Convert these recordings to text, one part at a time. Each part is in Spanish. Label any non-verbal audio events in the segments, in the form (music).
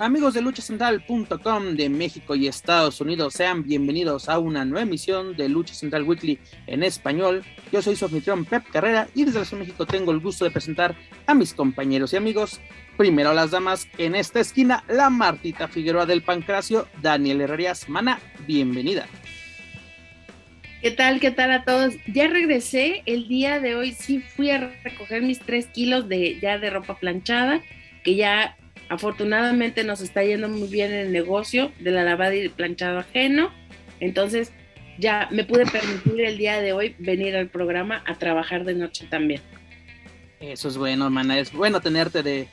Amigos de luchacentral.com de México y Estados Unidos, sean bienvenidos a una nueva emisión de Lucha Central Weekly en español. Yo soy su anfitrión Pep Carrera y desde la Ciudad de México tengo el gusto de presentar a mis compañeros y amigos. Primero las damas, en esta esquina, la Martita Figueroa del Pancracio, Daniel Herrerías. Mana, bienvenida. ¿Qué tal? ¿Qué tal a todos? Ya regresé el día de hoy, sí fui a recoger mis tres kilos de ya de ropa planchada, que ya Afortunadamente nos está yendo muy bien el negocio de la lavada y planchado ajeno. Entonces ya me pude permitir el día de hoy venir al programa a trabajar de noche también. Eso es bueno, hermana. Es bueno tenerte de,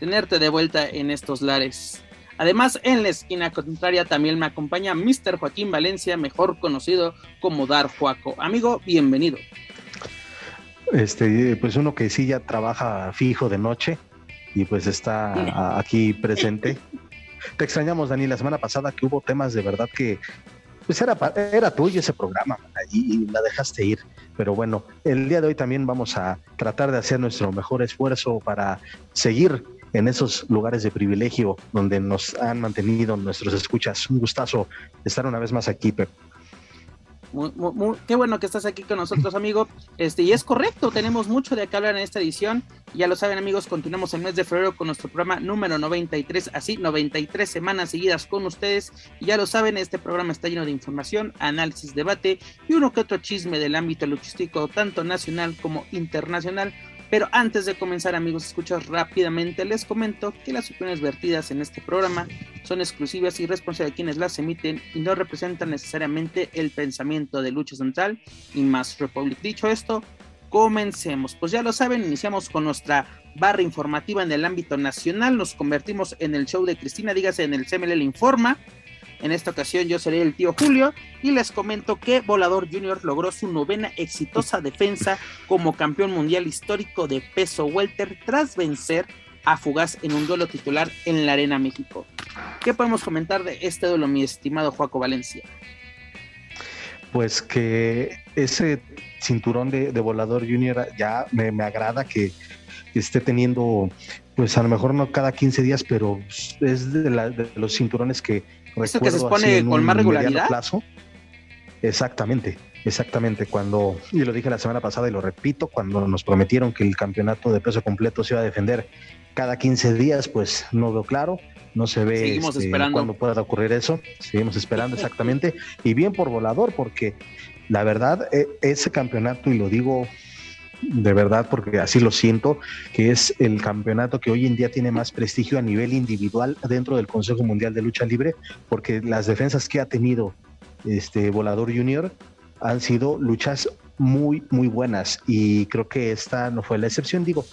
tenerte de vuelta en estos lares. Además, en la esquina contraria también me acompaña Mr. Joaquín Valencia, mejor conocido como Dar Juaco. Amigo, bienvenido. Este, pues uno que sí ya trabaja fijo de noche, y pues está aquí presente. Te extrañamos, Dani, la semana pasada que hubo temas de verdad que pues era, era tuyo ese programa y, la dejaste ir. Pero bueno, el día de hoy también vamos a tratar de hacer nuestro mejor esfuerzo para seguir en esos lugares de privilegio donde nos han mantenido nuestros escuchas. Un gustazo estar una vez más aquí, Pep qué bueno que estás aquí con nosotros, amigo. Este, y es correcto, tenemos mucho de qué hablar en esta edición. Ya lo saben, amigos, continuamos el mes de febrero con nuestro programa número 93, así 93 semanas seguidas con ustedes. Y ya lo saben, este programa está lleno de información, análisis, debate y uno que otro chisme del ámbito logístico, tanto nacional como internacional pero antes de comenzar, amigos, escuchas rápidamente, les comento que las opiniones vertidas en este programa son exclusivas y responsables de quienes las emiten y no representan necesariamente el pensamiento de Lucha Central y Más Republic. Dicho esto, comencemos. Pues ya lo saben, iniciamos con nuestra barra informativa en el ámbito nacional, nos convertimos en el show de Cristina, dígase en el CML Informa en esta ocasión yo seré el tío Julio y les comento que Volador Junior logró su novena exitosa defensa como campeón mundial histórico de peso welter tras vencer a Fugaz en un duelo titular en la Arena México. ¿Qué podemos comentar de este duelo, mi estimado Joaco Valencia? Pues que ese cinturón de, Volador Junior ya me, agrada que esté teniendo, pues a lo mejor no cada 15 días, pero es de los cinturones que ¿Eso que se pone con más regularidad? Plazo. Exactamente, exactamente. Cuando, y lo dije la semana pasada y lo repito, cuando nos prometieron que el campeonato de peso completo se iba a defender cada 15 días, pues no veo claro, no se ve Seguimos este, esperando. cuándo pueda ocurrir eso. Seguimos esperando exactamente. Y bien por volador, porque la verdad, e, ese campeonato, y lo digo de verdad, porque así lo siento, que es el campeonato que hoy en día tiene más prestigio a nivel individual dentro del Consejo Mundial de Lucha Libre, porque las defensas que ha tenido este Volador Junior han sido luchas muy, muy buenas y creo que esta no fue la excepción, digo,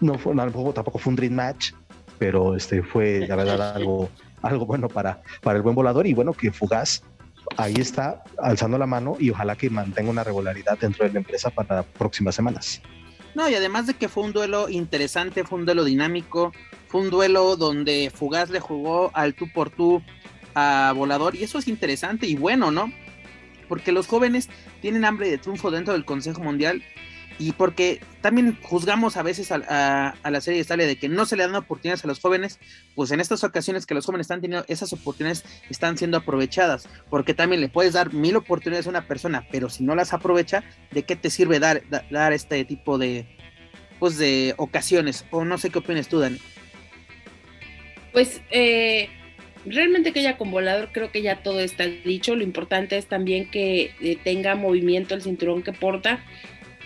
no fue, tampoco, fue un dream match, pero este fue la verdad algo, algo bueno para, para el buen volador y bueno que Fugaz ahí está alzando la mano y ojalá que mantenga una regularidad dentro de la empresa para próximas semanas. No, y además de que fue un duelo interesante, fue un duelo dinámico, fue un duelo donde Fugaz le jugó al tú por tú a Volador y eso es interesante y bueno, ¿no? Porque los jóvenes tienen hambre de triunfo dentro del Consejo Mundial y porque también juzgamos a veces a, la serie de Italia de que no se le dan oportunidades a los jóvenes, pues en estas ocasiones que los jóvenes están teniendo, esas oportunidades están siendo aprovechadas, porque también le puedes dar mil oportunidades a una persona, pero si no las aprovecha, ¿de qué te sirve dar, dar este tipo de, pues de ocasiones? O no sé qué opinas tú, Dani. Pues eh, realmente que ella con volador creo que ya todo está dicho, lo importante es también que eh, tenga movimiento el cinturón que porta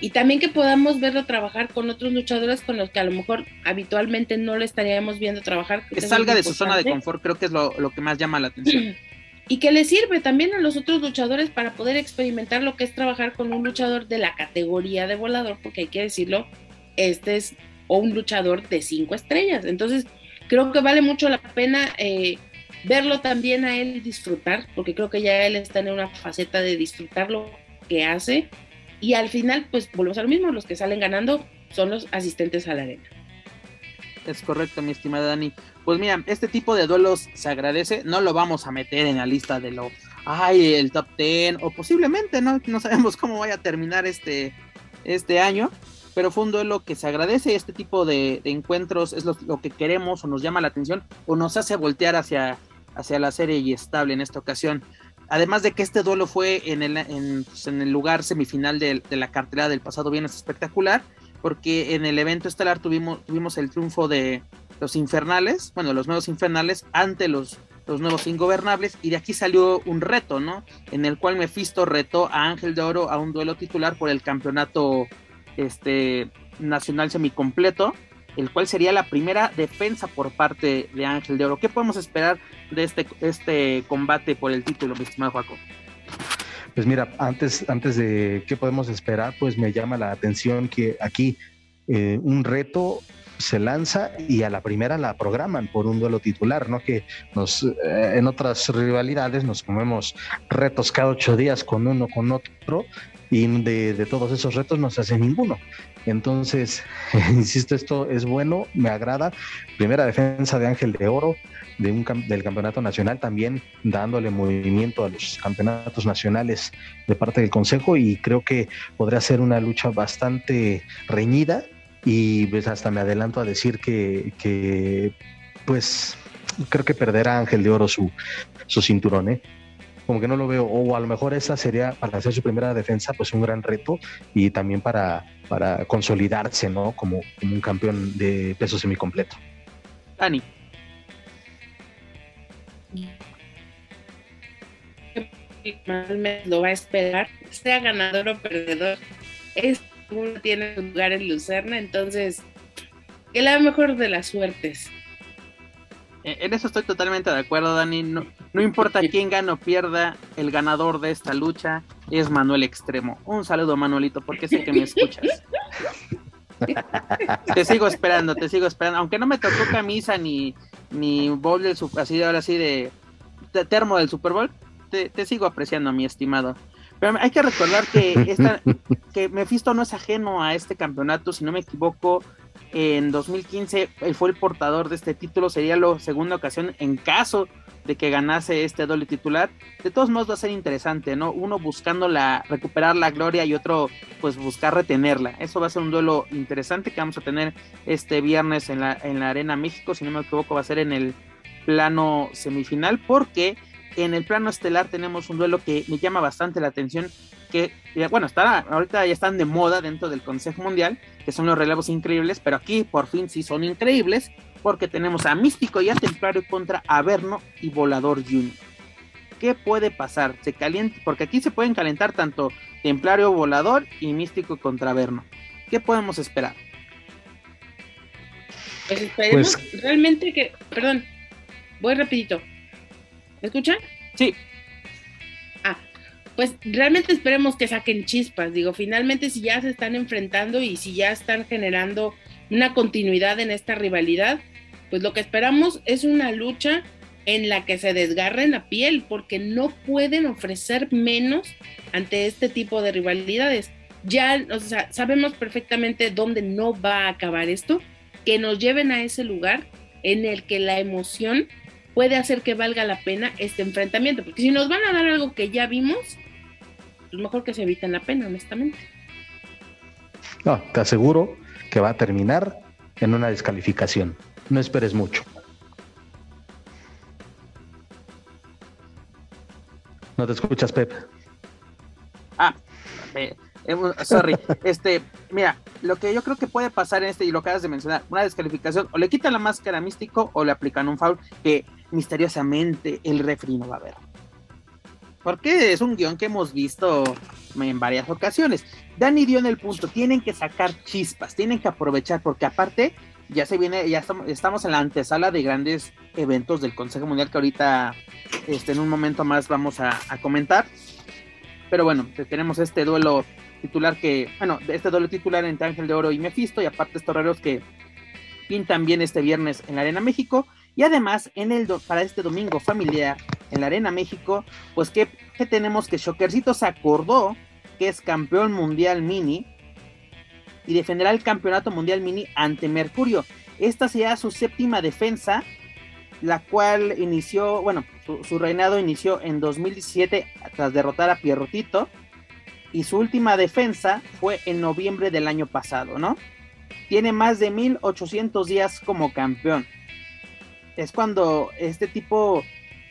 y también que podamos verlo trabajar con otros luchadores con los que a lo mejor habitualmente no le estaríamos viendo trabajar. Que, salga de su zona de confort, creo que es lo, que más llama la atención. (clears throat) Y que le sirve también a los otros luchadores para poder experimentar lo que es trabajar con un luchador de la categoría de volador, porque hay que decirlo, este es o un luchador de cinco estrellas. Entonces, creo que vale mucho la pena eh, verlo también a él disfrutar, porque creo que ya él está en una faceta de disfrutar lo que hace y al final, pues volvemos a lo mismo, los que salen ganando son los asistentes a la arena. Es correcto, mi estimada Dani. Pues mira, este tipo de duelos se agradece, no lo vamos a meter en la lista de lo, ay, el top 10, o posiblemente, ¿no? No sabemos cómo vaya a terminar este, este año, pero fue un duelo que se agradece, este tipo de, encuentros es lo, que queremos o nos llama la atención o nos hace voltear hacia, hacia la serie y estable en esta ocasión. Además de que este duelo fue en el, en, pues, el lugar semifinal de, la cartera del pasado viernes espectacular, porque en el evento estelar tuvimos, el triunfo de los infernales, bueno, los nuevos infernales ante los, los nuevos ingobernables, y de aquí salió un reto, ¿no? En el cual Mephisto retó a Ángel de Oro a un duelo titular por el campeonato este, nacional semicompleto, el cual sería la primera defensa por parte de Ángel de Oro. ¿Qué podemos esperar de este, este combate por el título, mi estimado Joaco? Pues mira, antes, antes de qué podemos esperar, pues me llama la atención que aquí eh, un reto se lanza y a la primera la programan por un duelo titular, ¿no? Que nos, eh, en otras rivalidades nos comemos retos cada ocho días con uno, con otro, y de, de, todos esos retos no se hace ninguno. Entonces, (laughs) insisto, esto es bueno, me agrada. Primera defensa de Ángel de Oro de un, del campeonato nacional, también dándole movimiento a los campeonatos nacionales de parte del Consejo y creo que podría ser una lucha bastante reñida y pues hasta me adelanto a decir que, que pues creo que perderá Ángel de Oro su, su cinturón, ¿eh? Como que no lo veo, o a lo mejor esa sería para hacer su primera defensa, pues un gran reto y también para, para consolidarse, ¿no? Como, un campeón de peso semicompleto. Dani. lo va a esperar, sea ganador o perdedor, es uno tiene lugar en Lucerna, entonces que la mejor de las suertes. Eh, en eso estoy totalmente de acuerdo, Dani. No, importa quién gane o pierda, el ganador de esta lucha es Manuel Extremo. Un saludo, Manuelito, porque sé que me escuchas. (laughs) te sigo esperando, te sigo esperando. Aunque no me tocó camisa ni, ni bowl del así ahora sí de, termo del Super Bowl, te, te, sigo apreciando, mi estimado. Pero hay que recordar que esta, (laughs) que Mephisto no es ajeno a este campeonato, si no me equivoco, en 2015 él fue el portador de este título, sería la segunda ocasión en caso de que ganase este doble titular. De todos modos va a ser interesante, ¿no? Uno buscando la, recuperar la gloria y otro pues buscar retenerla. Eso va a ser un duelo interesante que vamos a tener este viernes en la, en la Arena México, si no me equivoco va a ser en el plano semifinal porque en el plano estelar tenemos un duelo que me llama bastante la atención, que, bueno, está, ahorita ya están de moda dentro del Consejo Mundial, que son los relevos increíbles, pero aquí por fin sí son increíbles, porque tenemos a Místico y a Templario contra Averno y Volador Junior. ¿Qué puede pasar? Se calienta, porque aquí se pueden calentar tanto Templario Volador y Místico contra Averno. ¿Qué podemos esperar? Pues esperemos pues realmente que, perdón, voy rapidito. ¿Me escuchan? Sí. Ah, pues realmente esperemos que saquen chispas. Digo, finalmente si ya se están enfrentando y si ya están generando una continuidad en esta rivalidad, pues lo que esperamos es una lucha en la que se desgarren la piel, porque no pueden ofrecer menos ante este tipo de rivalidades. Ya o sea, sabemos perfectamente dónde no va a acabar esto, que nos lleven a ese lugar en el que la emoción puede hacer que valga la pena este enfrentamiento, porque si nos van a dar algo que ya vimos, pues mejor que se eviten la pena, honestamente. No, te aseguro que va a terminar en una descalificación. No esperes mucho. No te escuchas, Pep. Ah, eh, sorry. (laughs) este, mira, lo que yo creo que puede pasar en este, y lo acabas de mencionar, una descalificación, o le quitan la máscara místico o le aplican un foul que misteriosamente el refri no va a ver. Porque es un guion que hemos visto en varias ocasiones. Dani dio en el punto, tienen que sacar chispas, tienen que aprovechar, porque aparte ya se viene, ya estamos, en la antesala de grandes eventos del Consejo Mundial que ahorita este, en un momento más vamos a, comentar. Pero bueno, tenemos este duelo titular que, bueno, este duelo titular entre Ángel de Oro y Mephisto, y aparte toreros que pintan bien este viernes en la Arena México. Y además, en el para este domingo familiar en la Arena México, pues que, tenemos que Shockercito se acordó que es campeón mundial mini y defenderá el campeonato mundial mini ante Mercurio. Esta será su séptima defensa, la cual inició, bueno, su, reinado inició en 2017 tras derrotar a Pierrotito y su última defensa fue en noviembre del año pasado, ¿no? Tiene más de 1800 días como campeón. Es cuando este tipo,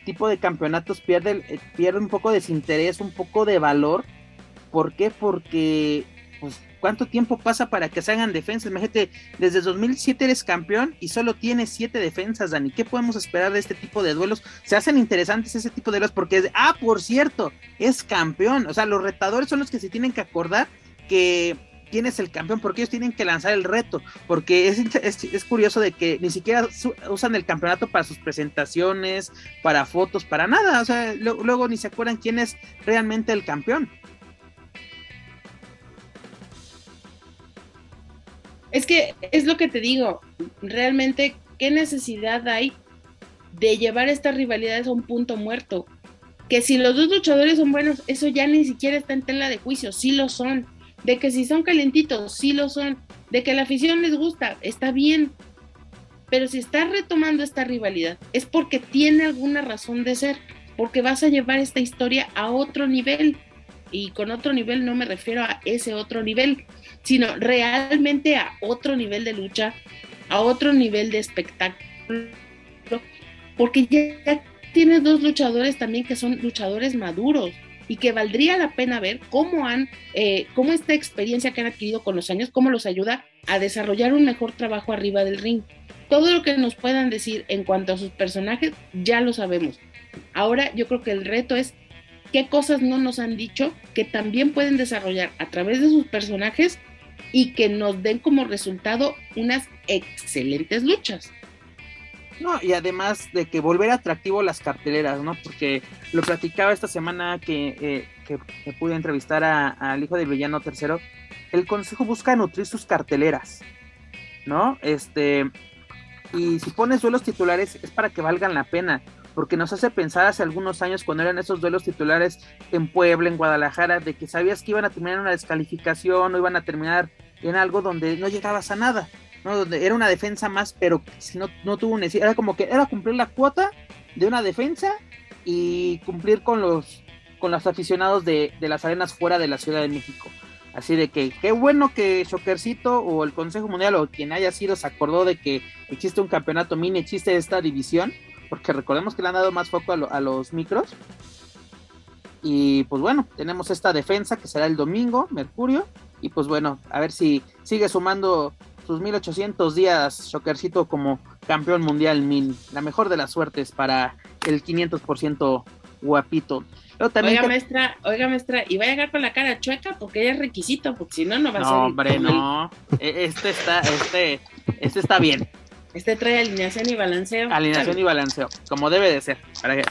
tipo de campeonatos pierde, eh, pierde un poco de desinterés, un poco de valor. ¿Por qué? Porque ¿Cuánto tiempo pasa para que se hagan defensas? Imagínate, desde 2007 eres campeón y solo tienes siete defensas, Dani. ¿Qué podemos esperar de este tipo de duelos? Se hacen interesantes ese tipo de duelos porque, es, ah, por cierto, es campeón. O sea, los retadores son los que se tienen que acordar que quién es el campeón, porque ellos tienen que lanzar el reto, porque es, es, curioso de que ni siquiera usan el campeonato para sus presentaciones, para fotos, para nada, o sea, luego ni se acuerdan quién es realmente el campeón. Es que es lo que te digo, realmente, ¿qué necesidad hay de llevar estas rivalidades a un punto muerto? Que si los dos luchadores son buenos, eso ya ni siquiera está en tela de juicio, sí lo son. De que si son calentitos, sí lo son. De que la afición les gusta, está bien. Pero si estás retomando esta rivalidad, es porque tiene alguna razón de ser, porque vas a llevar esta historia a otro nivel. Y con otro nivel no me refiero a ese otro nivel, sino realmente a otro nivel de lucha, a otro nivel de espectáculo, porque ya tienes dos luchadores también que son luchadores maduros y que valdría la pena ver cómo han, eh, cómo esta experiencia que han adquirido con los años, cómo los ayuda a desarrollar un mejor trabajo arriba del ring. Todo lo que nos puedan decir en cuanto a sus personajes, ya lo sabemos. Ahora yo creo que el reto es qué cosas no nos han dicho que también pueden desarrollar a través de sus personajes y que nos den como resultado unas excelentes luchas. No, y además de que volver atractivo las carteleras, ¿no? Porque lo platicaba esta semana que, eh, que, pude entrevistar al hijo del villano tercero. El consejo busca nutrir sus carteleras, ¿no? Este, y si pones duelos titulares es para que valgan la pena porque nos hace pensar hace algunos años cuando eran esos duelos titulares en Puebla, en Guadalajara, de que sabías que iban a terminar en una descalificación o iban a terminar en algo donde no llegabas a nada, ¿no? Donde era una defensa más, pero si no, no tuvo necesidad, era como que era cumplir la cuota de una defensa y cumplir con los con los aficionados de, de las arenas fuera de la Ciudad de México. Así de que qué bueno que Shockercito o el Consejo Mundial o quien haya sido se acordó de que existe un campeonato mini, existe esta división porque recordemos que le han dado más foco a, los micros. Y pues bueno, tenemos esta defensa que será el domingo, Mercurio. Y pues bueno, a ver si sigue sumando sus 1800 días Shockercito como campeón mundial mini. La mejor de las suertes para el 500% guapito. oiga, maestra, oiga, maestra, y va a llegar con la cara chueca porque ya es requisito, porque si no, no va a ser. No, hombre, no. (laughs) E, este está, este, este está bien. Este trae alineación y balanceo. Alineación y balanceo, como debe de ser, para que,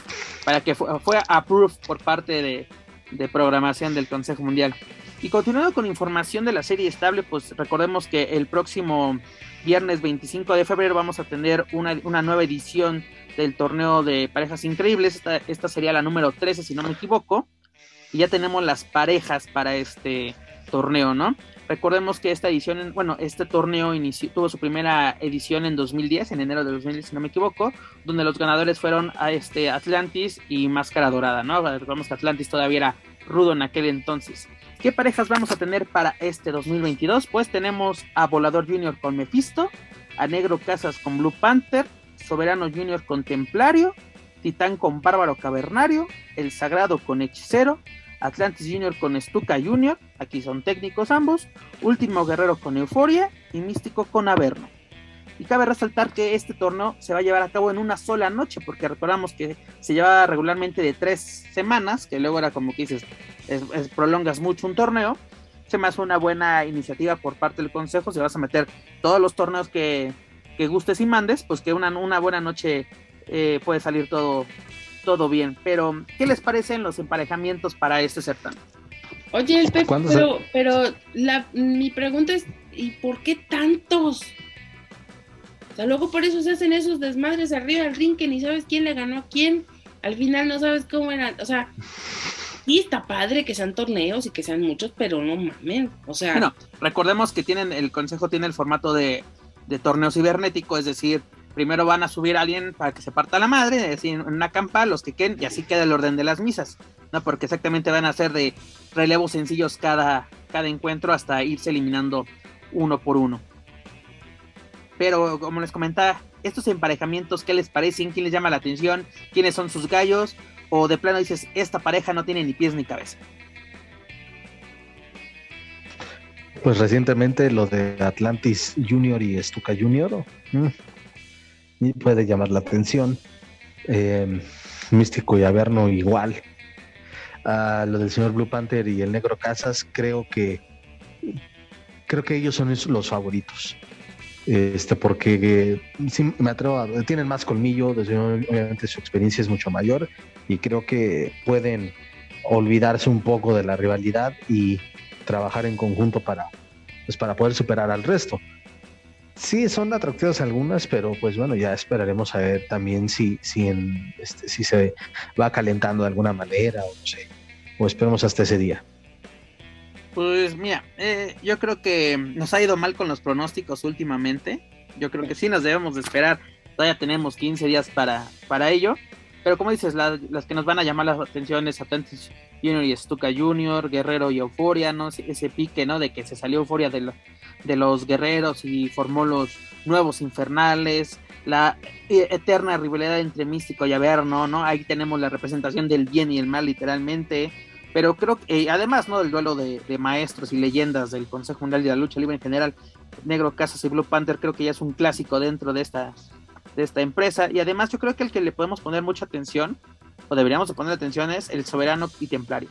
para que fue, fue approved por parte de, de programación del Consejo Mundial. Y continuando con información de la serie estable, pues recordemos que el próximo viernes 25 de febrero vamos a tener una, una nueva edición del torneo de parejas increíbles. Esta, esta, sería la número 13, si no me equivoco. Y ya tenemos las parejas para este torneo, ¿no? Recordemos que esta edición, bueno, este torneo tuvo su primera edición en 2010, en enero de 2010, si no me equivoco, donde los ganadores fueron a este Atlantis y Máscara Dorada, ¿no? Recordemos que Atlantis todavía era rudo en aquel entonces. ¿Qué parejas vamos a tener para este 2022? Pues tenemos a Volador Junior con Mephisto, a Negro Casas con Blue Panther, Soberano Junior con Templario, Titán con Bárbaro Cavernario, El Sagrado con Hechicero, Atlantis Junior con Stuka Junior, aquí son técnicos ambos, Último Guerrero con Euforia y Místico con Averno. Y cabe resaltar que este torneo se va a llevar a cabo en una sola noche, porque recordamos que se llevaba regularmente de tres semanas, que luego era como que dices, prolongas mucho un torneo. Se me hace una buena iniciativa por parte del consejo, si vas a meter todos los torneos que, gustes y mandes, pues que una, una buena noche eh, puede salir todo, todo bien. Pero, ¿qué les parecen los emparejamientos para este certamen? Oye, el pero, pero la, mi pregunta es, ¿y por qué tantos? O sea, luego por eso se hacen esos desmadres arriba del ring que ni sabes quién le ganó a quién. Al final no sabes cómo eran. O sea, sí está padre que sean torneos y que sean muchos, pero no mames, o sea. Bueno, recordemos que tienen, el consejo tiene el formato de, de torneo cibernético, es decir, primero van a subir a alguien para que se parta la madre, es decir, en una campa, los que queden, y así queda el orden de las misas, ¿no? Porque exactamente van a ser de relevos sencillos cada, cada encuentro hasta irse eliminando uno por uno. Pero como les comentaba, estos emparejamientos, ¿qué les parecen? ¿Quién les llama la atención? ¿Quiénes son sus gallos? O de plano dices, esta pareja no tiene ni pies ni cabeza. Pues recientemente lo de Atlantis Junior y Stuka Junior. Puede llamar la atención. Eh, Místico y Averno igual. A lo del señor Blue Panther y el Negro Casas, creo que creo que ellos son los favoritos. Este, porque sí, me atrevo a, tienen más colmillo, obviamente su experiencia es mucho mayor y creo que pueden olvidarse un poco de la rivalidad y trabajar en conjunto para, pues, para poder superar al resto. Sí, son atractivas algunas, pero pues bueno, ya esperaremos a ver también si, si, en, este, si se va calentando de alguna manera o no sé, o esperemos hasta ese día. Pues mira, eh, yo creo que nos ha ido mal con los pronósticos últimamente. Yo creo que sí nos debemos de esperar. Todavía tenemos 15 días para, para ello. Pero como dices, las que nos van a llamar la atención es Atlantis Junior y Stuka Junior, Guerrero y Euforia, ¿no? Ese pique, ¿no? De que se salió Euforia de, de los guerreros y formó los nuevos infernales, la eterna rivalidad entre Místico y Averno, ¿no? Ahí tenemos la representación del bien y el mal literalmente, pero creo que eh, además, ¿no? Del duelo de, maestros y leyendas del Consejo Mundial de la Lucha Libre en general, Negro Casas y Blue Panther creo que ya es un clásico dentro de esta, de esta empresa y además yo creo que el que le podemos poner mucha atención, o deberíamos poner atención, es el Soberano y Templario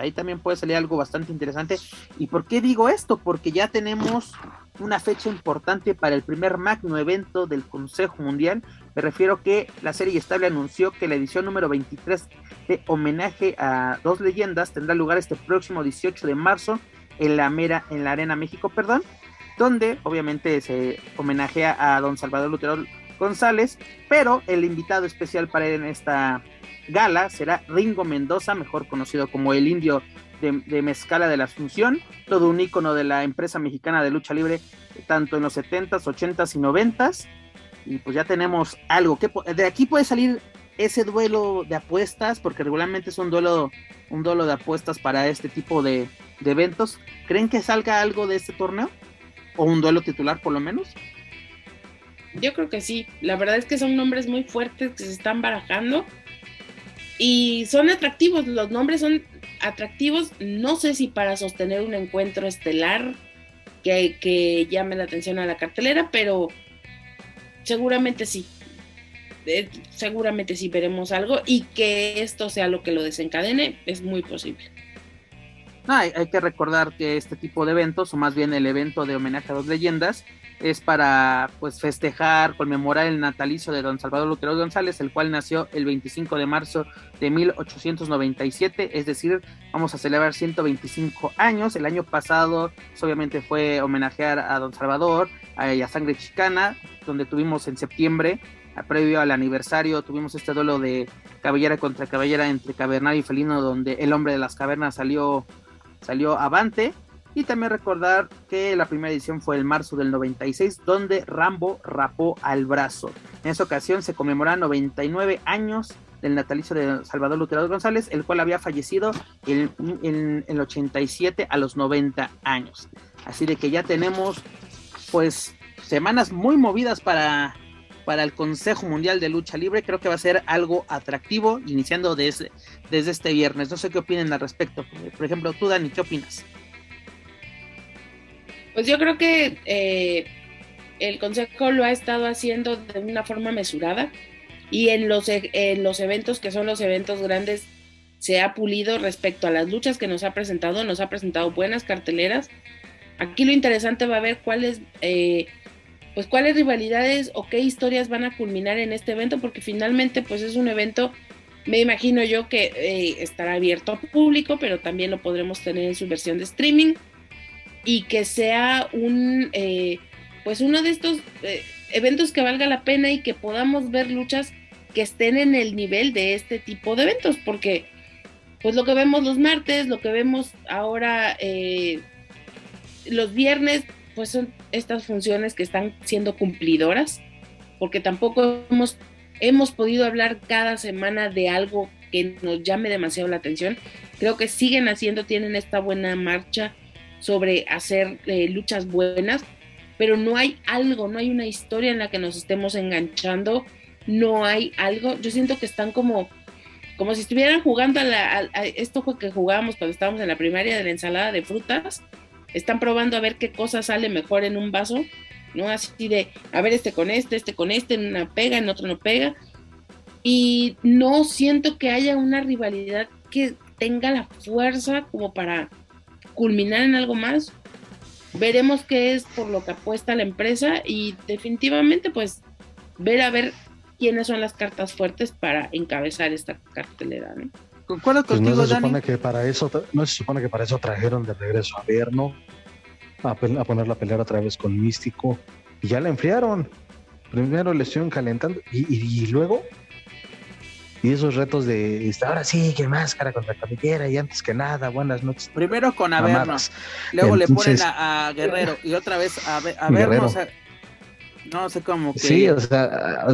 ahí también puede salir algo bastante interesante. ¿Y por qué digo esto? Porque ya tenemos una fecha importante para el primer magno evento del Consejo Mundial. Me refiero que la serie estable anunció que la edición número 23 de homenaje a dos leyendas tendrá lugar este próximo 18 de marzo en la mera en la Arena México, perdón, donde obviamente se homenajea a don Salvador Lutero González, pero el invitado especial para en esta gala será Ringo Mendoza, mejor conocido como el indio de, Mezcala de la Asunción, todo un ícono de la empresa mexicana de lucha libre, tanto en los 70s, 80s y 90s. Y pues ya tenemos algo. que De aquí puede salir ese duelo de apuestas, porque regularmente es un duelo, un duelo de apuestas para este tipo de, de eventos. ¿Creen que salga algo de este torneo? ¿O un duelo titular por lo menos? Yo creo que sí. La verdad es que son nombres muy fuertes que se están barajando y son atractivos, los nombres son atractivos, no sé si para sostener un encuentro estelar que, llame la atención a la cartelera, pero seguramente sí. Eh, seguramente sí veremos algo y que esto sea lo que lo desencadene, es muy posible. Hay, hay, que recordar que este tipo de eventos, o más bien el evento de homenaje a dos leyendas, es para pues festejar, conmemorar el natalicio de don Salvador Lutero González, el cual nació el 25 de marzo de 1897, es decir, vamos a celebrar 125 años. El año pasado pues, obviamente fue homenajear a don Salvador, a, a Sangre Chicana, donde tuvimos en septiembre, previo al aniversario, tuvimos este duelo de cabellera contra cabellera entre cavernario y felino, donde el hombre de las cavernas salió, salió avante y también recordar que la primera edición fue el marzo del 96, donde Rambo rapó al brazo. En esa ocasión se conmemoran 99 años del natalicio de Salvador Lutero González, el cual había fallecido en, el 87 a los 90 años. Así de que ya tenemos pues semanas muy movidas para, para el Consejo Mundial de Lucha Libre. Creo que va a ser algo atractivo iniciando desde, desde este viernes. No sé qué opinen al respecto. Por ejemplo, tú Dani, ¿qué opinas? Pues yo creo que eh, el Consejo lo ha estado haciendo de una forma mesurada y en los, e, en los eventos que son los eventos grandes se ha pulido respecto a las luchas que nos ha presentado, nos ha presentado buenas carteleras. Aquí lo interesante va a ver cuáles, eh, pues cuáles rivalidades o qué historias van a culminar en este evento, porque finalmente pues es un evento, me imagino yo que eh, estará abierto a público, pero también lo podremos tener en su versión de streaming y que sea un, eh, pues uno de estos eh, eventos que valga la pena y que podamos ver luchas que estén en el nivel de este tipo de eventos, porque pues lo que vemos los martes, lo que vemos ahora los viernes, pues son estas funciones que están siendo cumplidoras, porque tampoco hemos, hemos podido hablar cada semana de algo que nos llame demasiado la atención. Creo que siguen haciendo, tienen esta buena marcha sobre hacer eh, luchas buenas, pero no hay algo, no hay una historia en la que nos estemos enganchando, no hay algo. Yo siento que están como, como si estuvieran jugando a, la, esto que jugábamos cuando estábamos en la primaria de la ensalada de frutas. Están probando a ver qué cosa sale mejor en un vaso, ¿no? Así de, a ver, este con este, este con este, en una pega, en otro no pega. Y no siento que haya una rivalidad que tenga la fuerza como para culminar en algo más. Veremos qué es por lo que apuesta la empresa y definitivamente pues ver a ver quiénes son las cartas fuertes para encabezar esta cartelera, ¿no? Concuerdo Pues contigo, no se Dani. supone que para eso, no se supone que para eso trajeron de regreso a Verno, a, a poner la pelea otra vez con Místico, y ya la enfriaron. Primero le estuvieron calentando y, y- y luego, y esos retos de este, ahora sí, que máscara contra cabellera y antes que nada, buenas noches. Primero con Averno, luego le ponen a, a Guerrero y otra vez a, a Guerrero. O sea, no sé cómo que. Sí, o sea,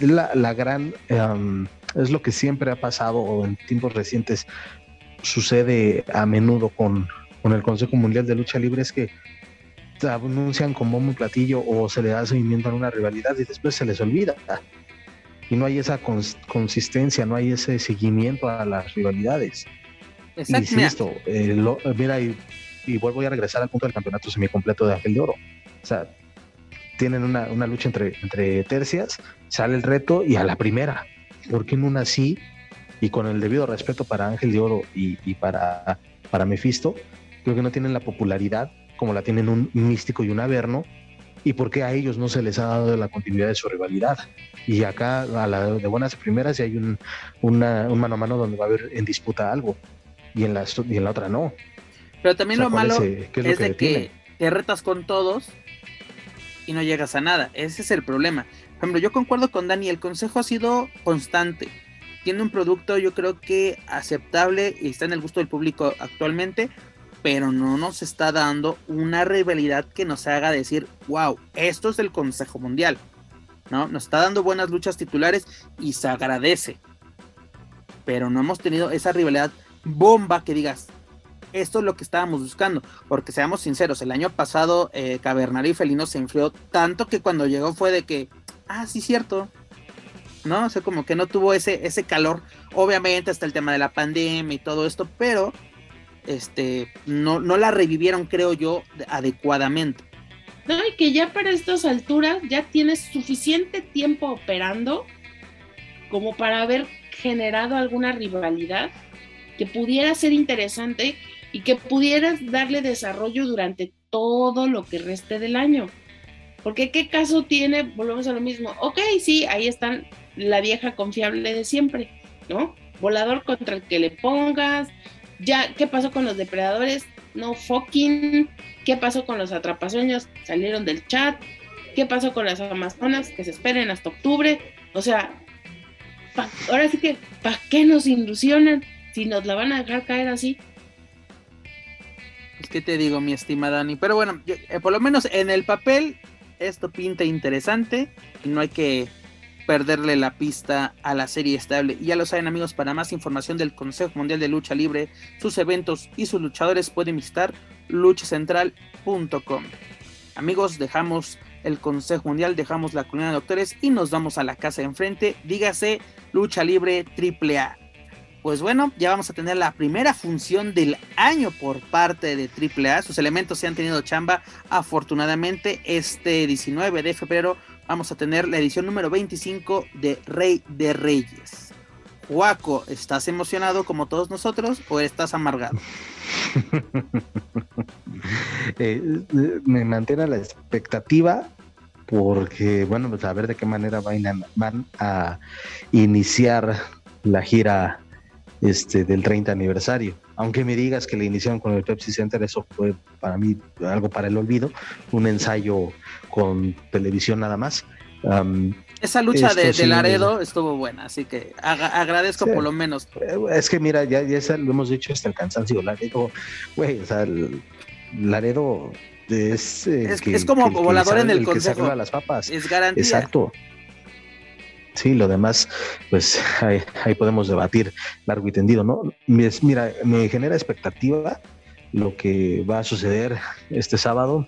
la, la gran em, es lo que siempre ha pasado o en tiempos recientes sucede a menudo con, con el Consejo Mundial de Lucha Libre es que se anuncian con bombo y platillo o se le da seguimiento a una rivalidad y después se les olvida. Y no hay esa cons- consistencia, no hay ese seguimiento a las rivalidades. Exacto, Insisto, eh, lo- mira, y, y vuelvo a regresar al punto del campeonato semicompleto de Ángel de Oro. O sea, tienen una, una lucha entre, entre tercias, sale el reto y a la primera. ¿Por qué en una sí? Y con el debido respeto para Ángel de Oro y, y para, para Mephisto, creo que no tienen la popularidad como la tienen un místico y un averno. ¿Y por qué a ellos no se les ha dado la continuidad de su rivalidad? Y acá, a la de buenas primeras, hay un, una- un mano a mano donde va a haber en disputa algo, y en la, y en la otra no. pero también O sea, lo ¿cuál malo es, qué es lo es que de detiene? que te retas con todos y no llegas a nada. Ese es el problema. Por ejemplo, yo concuerdo con Dani, el consejo ha sido constante. Tiene un producto, yo creo que aceptable y está en el gusto del público actualmente, pero no nos está dando una rivalidad que nos haga decir, wow, esto es el Consejo Mundial. ¿No? Nos está dando buenas luchas titulares y se agradece. Pero no hemos tenido esa rivalidad bomba que digas, esto es lo que estábamos buscando. Porque seamos sinceros, el año pasado eh, Cavernario y Felino se enfrió tanto que cuando llegó fue de que, ah, sí, cierto. ¿No? O sea, como que no tuvo ese, ese calor. Obviamente hasta el tema de la pandemia y todo esto, pero este, no, no la revivieron, creo yo, de- adecuadamente. No, y que ya para estas alturas ya tienes suficiente tiempo operando como para haber generado alguna rivalidad que pudiera ser interesante y que pudieras darle desarrollo durante todo lo que reste del año. Porque qué caso tiene, volvemos a lo mismo, ok, sí, ahí están la vieja confiable de siempre, ¿no? Volador contra el que le pongas, ya, ¿qué pasó con los depredadores? No fucking, ¿qué pasó con los atrapasueños? Salieron del chat, ¿qué pasó con las amazonas? Que se esperen hasta octubre, o sea, ahora sí que, ¿para qué nos ilusionan si nos la van a dejar caer así? Pues, ¿qué te digo, mi estimada Dani? Pero bueno, eh, por lo menos en el papel, esto pinta interesante y no hay que perderle la pista a la serie estable. Y ya lo saben, amigos, para más información del Consejo Mundial de Lucha Libre, sus eventos y sus luchadores, pueden visitar luchacentral.com. Amigos, dejamos el Consejo Mundial, dejamos la colina de doctores y nos vamos a la casa de enfrente. Dígase Lucha Libre AAA. Pues bueno, ya vamos a tener la primera función del año por parte de AAA. Sus elementos se han tenido chamba. Afortunadamente, este 19 de febrero vamos a tener la edición número 25 de Rey de Reyes. Juaco, ¿estás emocionado como todos nosotros o estás amargado? (laughs) Eh, me mantiene la expectativa porque, bueno, pues a ver de qué manera van a iniciar la gira este, del 30 aniversario. Aunque me digas que la iniciaron con el Pepsi Center, eso fue para mí algo para el olvido, un ensayo con televisión nada más. esa lucha de, Laredo estuvo buena, así que agradezco por lo menos. Eh, es que mira, ya, ya lo hemos dicho hasta el cansancio, Laredo, güey, o sea, Laredo es, eh, es, como volador en el, consejo. las papas. Es garantía. Exacto. Sí, lo demás, pues (laughs) ahí, ahí, podemos debatir largo y tendido, ¿no? Mira, me genera expectativa lo que va a suceder este sábado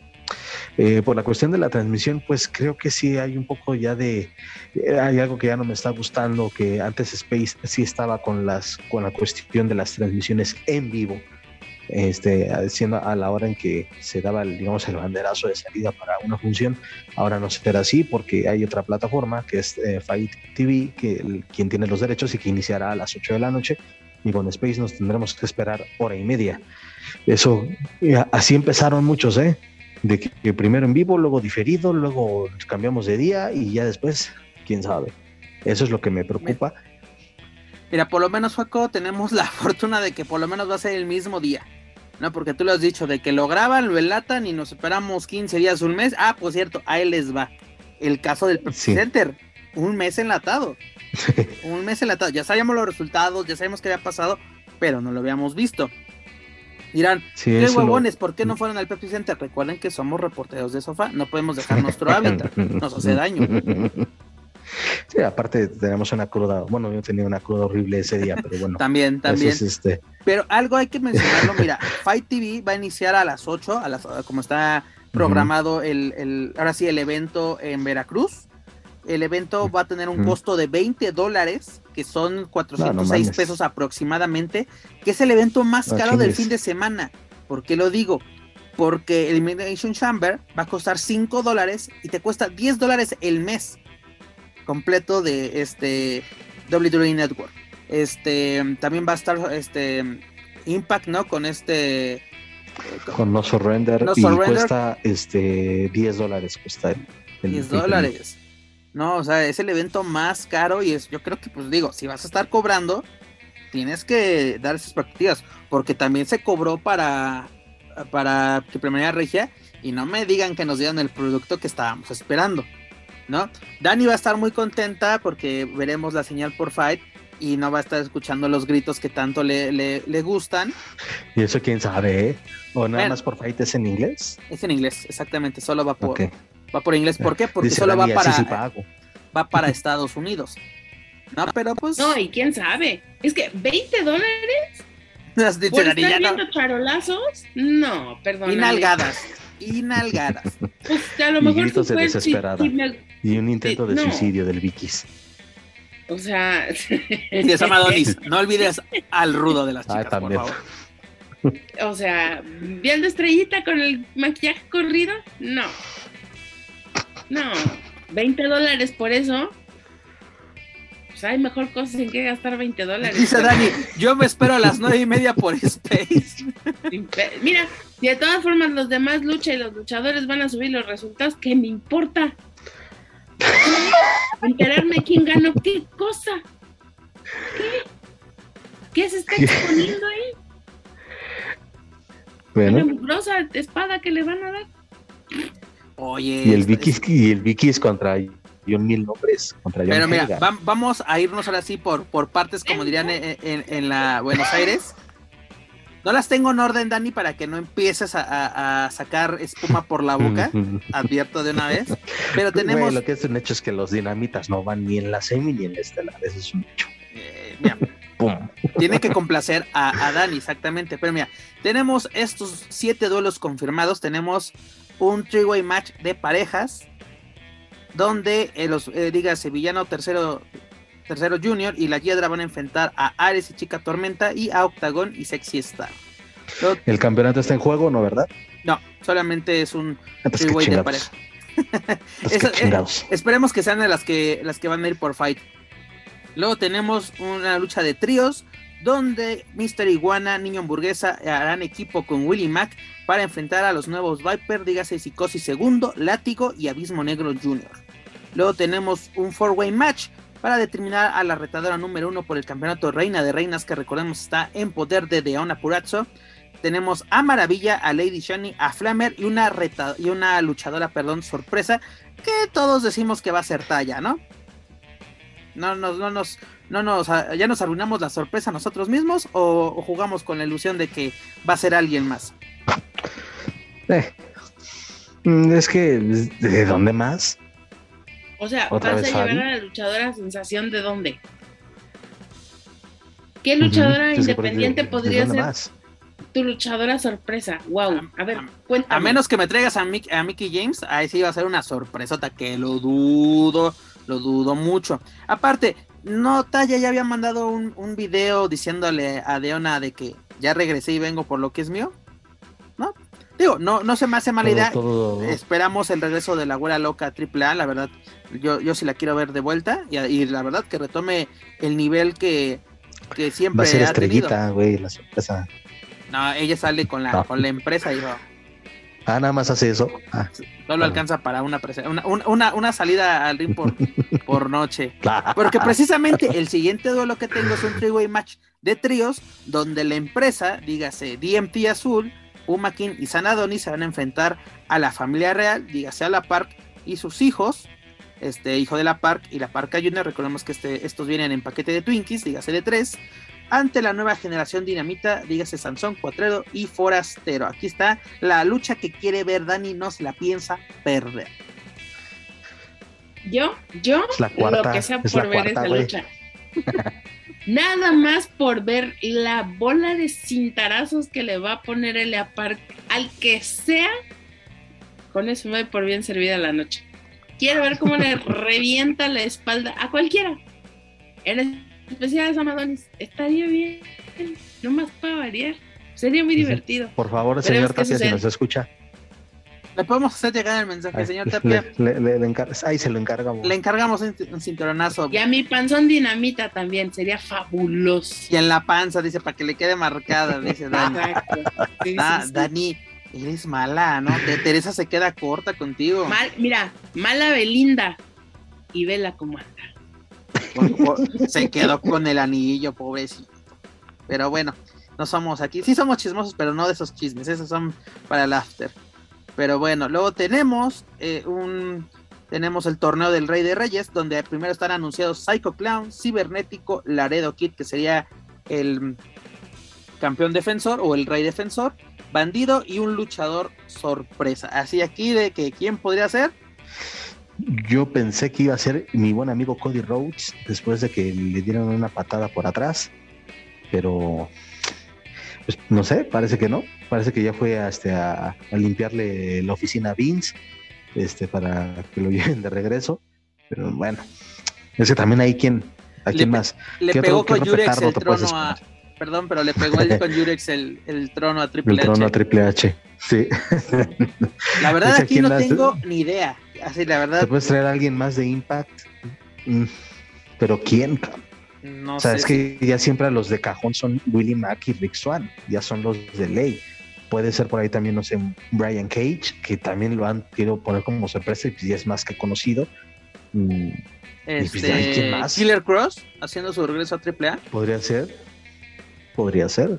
eh, por la cuestión de la transmisión, pues creo que sí hay un poco ya de, eh, hay algo que ya no me está gustando, que antes Space sí estaba con las, con la cuestión de las transmisiones en vivo, este, siendo a la hora en que se daba, digamos, el banderazo de salida para una función. Ahora no será así porque hay otra plataforma que es eh, Fight TV, que quien tiene los derechos y que iniciará a las 8 de la noche. Y con Space nos tendremos que esperar hora y media. Eso, así empezaron muchos, ¿eh? de que, primero en vivo, luego diferido, luego cambiamos de día y ya después, quién sabe. Eso es lo que me preocupa. Mira, por lo menos, Juaco, tenemos la (laughs) fortuna de que por lo menos va a ser el mismo día. ¿No? Porque tú lo has dicho, de que lo graban, lo enlatan y nos esperamos 15 días, un mes. Ah, por cierto, ahí les va. El caso del Center, un mes enlatado. (laughs) un mes enlatado. Ya sabíamos los resultados, ya sabemos qué había pasado, pero no lo habíamos visto. Dirán, qué huevones, ¿por qué no fueron al Pepsi Center? Recuerden que somos reporteros de sofá, no podemos dejar nuestro hábitat, nos hace daño. (laughs) Sí, aparte tenemos una cruda, bueno, yo tenía una cruda horrible ese día, pero bueno. (laughs) también, también. este... Pero algo hay que mencionarlo, mira, Fight TV va a iniciar a las 8, a las, como está programado el, el, ahora sí, el evento en Veracruz. El evento va a tener un costo de 20 dólares, que son 406 pesos aproximadamente, que es el evento más caro del fin de semana. ¿Por qué lo digo? Porque Elimination Chamber va a costar 5 dólares y te cuesta 10 dólares el mes completo de este WWE Network. Este también va a estar este Impact, ¿no? Con este eh, con No Surrender y cuesta este 10 dólares cuesta el, 10 dólares. No, o sea, es el evento más caro y es, yo creo que, pues digo, si vas a estar cobrando, tienes que dar esas expectativas, porque también se cobró para, para que Primera Regia y no me digan que nos dieron el producto que estábamos esperando, ¿no? Dani va a estar muy contenta porque veremos la señal por Fight y no va a estar escuchando los gritos que tanto le, le, gustan. ¿Y eso quién sabe? Eh? ¿O nada más por Fight es en inglés? Es en inglés, exactamente, solo va por, Va por inglés, ¿por qué? Porque solo va para, va para Estados Unidos. No, pero pues. No, y quién sabe. Es que 20 dólares. Las ¿Por estar viendo charolazos? No, perdón. Inalgadas. Inalgadas. Pues a lo mejor de desesperada. Y un intento de suicidio del Vikis. O sea. (laughs) No olvides al rudo de las chicas, por favor. O sea, viendo estrellita con el maquillaje corrido, no. No, 20 dólares por eso. Pues hay mejor cosas en que gastar 20 dólares. Dice Dani, yo me espero a las nueve y media por Space. Mira, si de todas formas los demás lucha y los luchadores van a subir los resultados, ¿qué me importa? Enterarme quién ganó qué cosa. ¿Qué? ¿Qué se está exponiendo ahí? Bueno. Una espada que le van a dar. Oye. Y el Vicky, y el Vicky es contra John Mil Nombres. Contra Pero mira, vamos a irnos ahora sí por, por partes, como dirían en, la Buenos Aires. No las tengo en orden, Dani, para que no empieces a, sacar espuma por la boca. (laughs) advierto de una vez. Pero tenemos. lo que es un hecho es que los dinamitas no van ni en la semi ni en la estelar. Eso es un hecho. Eh, mira, Tiene que complacer a, a, Dani, exactamente. Pero mira, tenemos estos siete duelos confirmados. Tenemos un three-way match de parejas donde eh, los eh, diga Sevillano tercero tercero junior y la Hiedra van a enfrentar a Ares y Chica Tormenta y a Octagon y Sexy Star. ¿El campeonato está en juego no, verdad? No, solamente es un ah, pues de pareja. (laughs) Eh, esperemos que sean las que las que van a ir por fight. Luego tenemos una lucha de tríos donde Mr. Iguana, Niño Hamburguesa harán equipo con Willy Mac para enfrentar a los nuevos Viper, dígase Psicosis Segundo, Látigo y Abismo Negro Jr. Luego tenemos un four-way match para determinar a la retadora número uno por el campeonato Reina de Reinas, que recordemos está en poder de Deona Purazzo. tenemos a Maravilla, a Lady Shani, a Flamer y una reta y una luchadora, perdón, sorpresa, que todos decimos que va a ser talla, ¿no? No, no, no nos, no nos, ya nos arruinamos la sorpresa nosotros mismos o, jugamos con la ilusión de que va a ser alguien más. Eh, mm, es que, ¿de dónde más? O sea, ¿vas a llevar a la luchadora sensación de dónde? ¿Qué luchadora independiente podría ser tu luchadora sorpresa? Wow, a ver, cuéntame. A menos que me traigas a, a Mickey James, ahí sí va a ser una sorpresota que lo dudo, lo dudo mucho. Aparte, no, Taya ya había mandado un, un video diciéndole a Deona de que ya regresé y vengo por lo que es mío. ¿No? Digo, no, no se me hace mala idea. Esperamos el regreso de la abuela loca AAA, la verdad. Yo, yo sí la quiero ver de vuelta. Y, la verdad que retome el nivel que, que siempre. Va a ser estrellita, güey, la sorpresa. No, ella sale con la, con la empresa, hijo. Ah, nada más hace eso. Ah, Solo alcanza para una, una, una, salida al ring por, (laughs) por noche. Porque precisamente el siguiente duelo que tengo es un three-way match de tríos, donde la empresa, dígase DMT Azul, Puma King y Sanadoni se van a enfrentar a la familia real, dígase a la Park y sus hijos, este hijo de la Park y la Park Junior. Recordemos que este, estos vienen en paquete de Twinkies, dígase de tres ante la nueva generación dinamita, dígase Sansón, Cuatredo y Forastero. Aquí está la lucha que quiere ver Dani, no se la piensa perder. Yo, yo, lo que sea por ver esa lucha. (laughs) Nada más por ver la bola de cintarazos que le va a poner el Park al que sea, con eso me voy por bien servida la noche. Quiero ver cómo le (laughs) revienta la espalda a cualquiera. En especiales Amadonis. Estaría bien, no más para variar. Sería muy divertido. Por favor, señor Tapia, si nos escucha. Le podemos hacer llegar el mensaje, señor Tapia. ahí se lo encargamos. Le encargamos un, un, cinturonazo. Y a mi panzón dinamita también, sería fabuloso. Y en la panza, dice, para que le quede marcada, dice (laughs) Dani. ah, Dani, eres mala, ¿no? Teresa se queda corta contigo. Mal, mira, mala Belinda. Y vela cómo anda se quedó con el anillo, pobrecito. Pero bueno, no somos aquí. Sí somos chismosos, pero no de esos chismes. Esos son para el after. Pero bueno, luego tenemos eh, un tenemos el torneo del Rey de Reyes, donde primero están anunciados Psycho Clown, Cibernético, Laredo Kid, que sería el campeón defensor o el rey defensor, bandido y un luchador sorpresa. Así aquí de que quién podría ser. Yo pensé que iba a ser mi buen amigo Cody Rhodes después de que le dieron una patada por atrás, pero pues, no sé, parece que no. Parece que ya fue este, a, limpiarle la oficina a Vince este, para que lo (laughs) lleven de regreso. Pero bueno, es que también hay quien, ¿a quién más? Le pegó con Yurex el trono a. Perdón, pero le pegó (laughs) con Yurex el, el, trono a Triple H. El trono a Triple H, sí. (laughs) La verdad, aquí no tengo ni idea. Así, la verdad. ¿Te puedes traer a alguien más de Impact? Mm, ¿Pero quién? No o sea, es que ya siempre los de cajón son Willie Mack y Rick Swan, ya son los de ley. Puede ser por ahí también, no sé, Brian Cage, que también lo han querido poner como sorpresa y pues ya es más que conocido. Mm, pues, este, Killer Cross haciendo su regreso a AAA. Podría ser. Podría ser.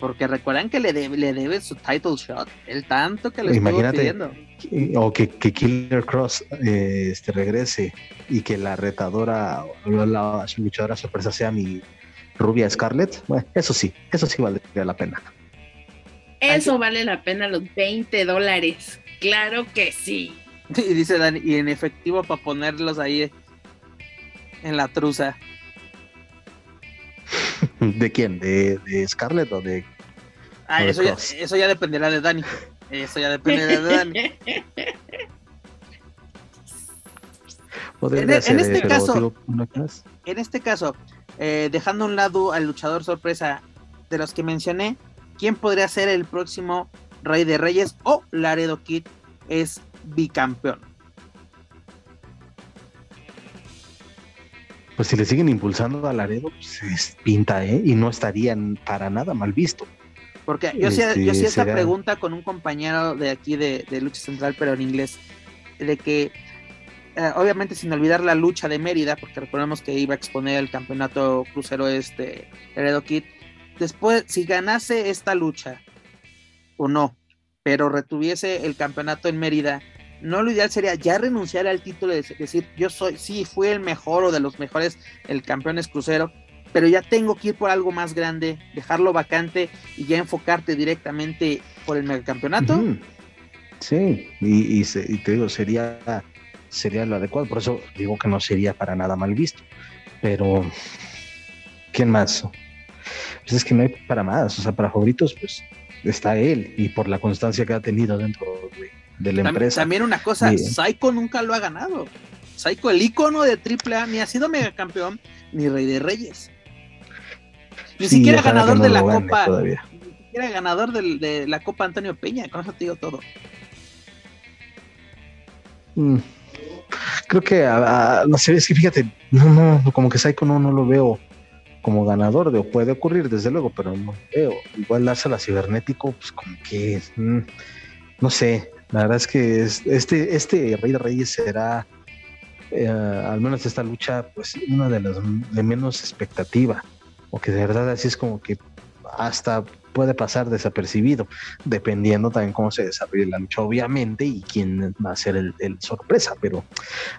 Porque recuerdan que le debe, le debe su title shot, el tanto que le Imagínate, estuvo pidiendo. O que, que Killer Cross eh, este, regrese y que la retadora, la, luchadora sorpresa sea mi rubia Scarlett. Bueno, eso sí, eso sí valdría la pena. Eso vale la pena los 20 dólares. Claro que sí. (laughs) Y dice Dani, y en efectivo para ponerlos ahí en la truza. (laughs) ¿De quién? ¿De, de Scarlett o de.? Ah, eso, ya, eso ya dependerá de Dani. Eso ya dependerá de Dani. (laughs) en, en, este caso, en este caso, eh, dejando a un lado al luchador sorpresa de los que mencioné, ¿quién podría ser el próximo Rey de Reyes o Laredo Kid es bicampeón? Pues si le siguen impulsando a Laredo, pues pinta, ¿eh? Y no estarían para nada mal visto. Porque yo hacía, yo hacía esta pregunta con un compañero de aquí de, Lucha Central, pero en inglés, de que eh, obviamente sin olvidar la lucha de Mérida, porque recordemos que iba a exponer el campeonato crucero este Laredo Kid, después, si ganase esta lucha, o no, pero retuviese el campeonato en Mérida, no lo ideal sería ya renunciar al título de decir, yo soy, sí, fui el mejor o de los mejores, el campeón es crucero, pero ya tengo que ir por algo más grande, dejarlo vacante y ya enfocarte directamente por el megacampeonato. Sí, y, te digo, sería, sería lo adecuado, por eso digo que no sería para nada mal visto. Pero, ¿quién más? Pues es que no hay para más, o sea, para favoritos, pues está él y por la constancia que ha tenido dentro de, la empresa. También una cosa, Psycho nunca lo ha ganado. Psycho, el icono de AAA, ni ha sido megacampeón ni rey de reyes. Ni siquiera ganador de la Copa. Ni siquiera ganador de, la Copa Antonio Peña, con eso te digo todo. Mm. Creo que, no sé, es que fíjate, no, no, como que Psycho no, no lo veo como ganador, de, puede ocurrir desde luego, pero no veo. Igual a la cibernético, pues como que, mm, no sé, la verdad es que este, este Rey de Reyes será, eh, al menos esta lucha, pues una de las de menos expectativa, o que de verdad así es como que hasta puede pasar desapercibido, dependiendo también cómo se desarrolle la lucha, obviamente, y quién va a ser el, sorpresa, pero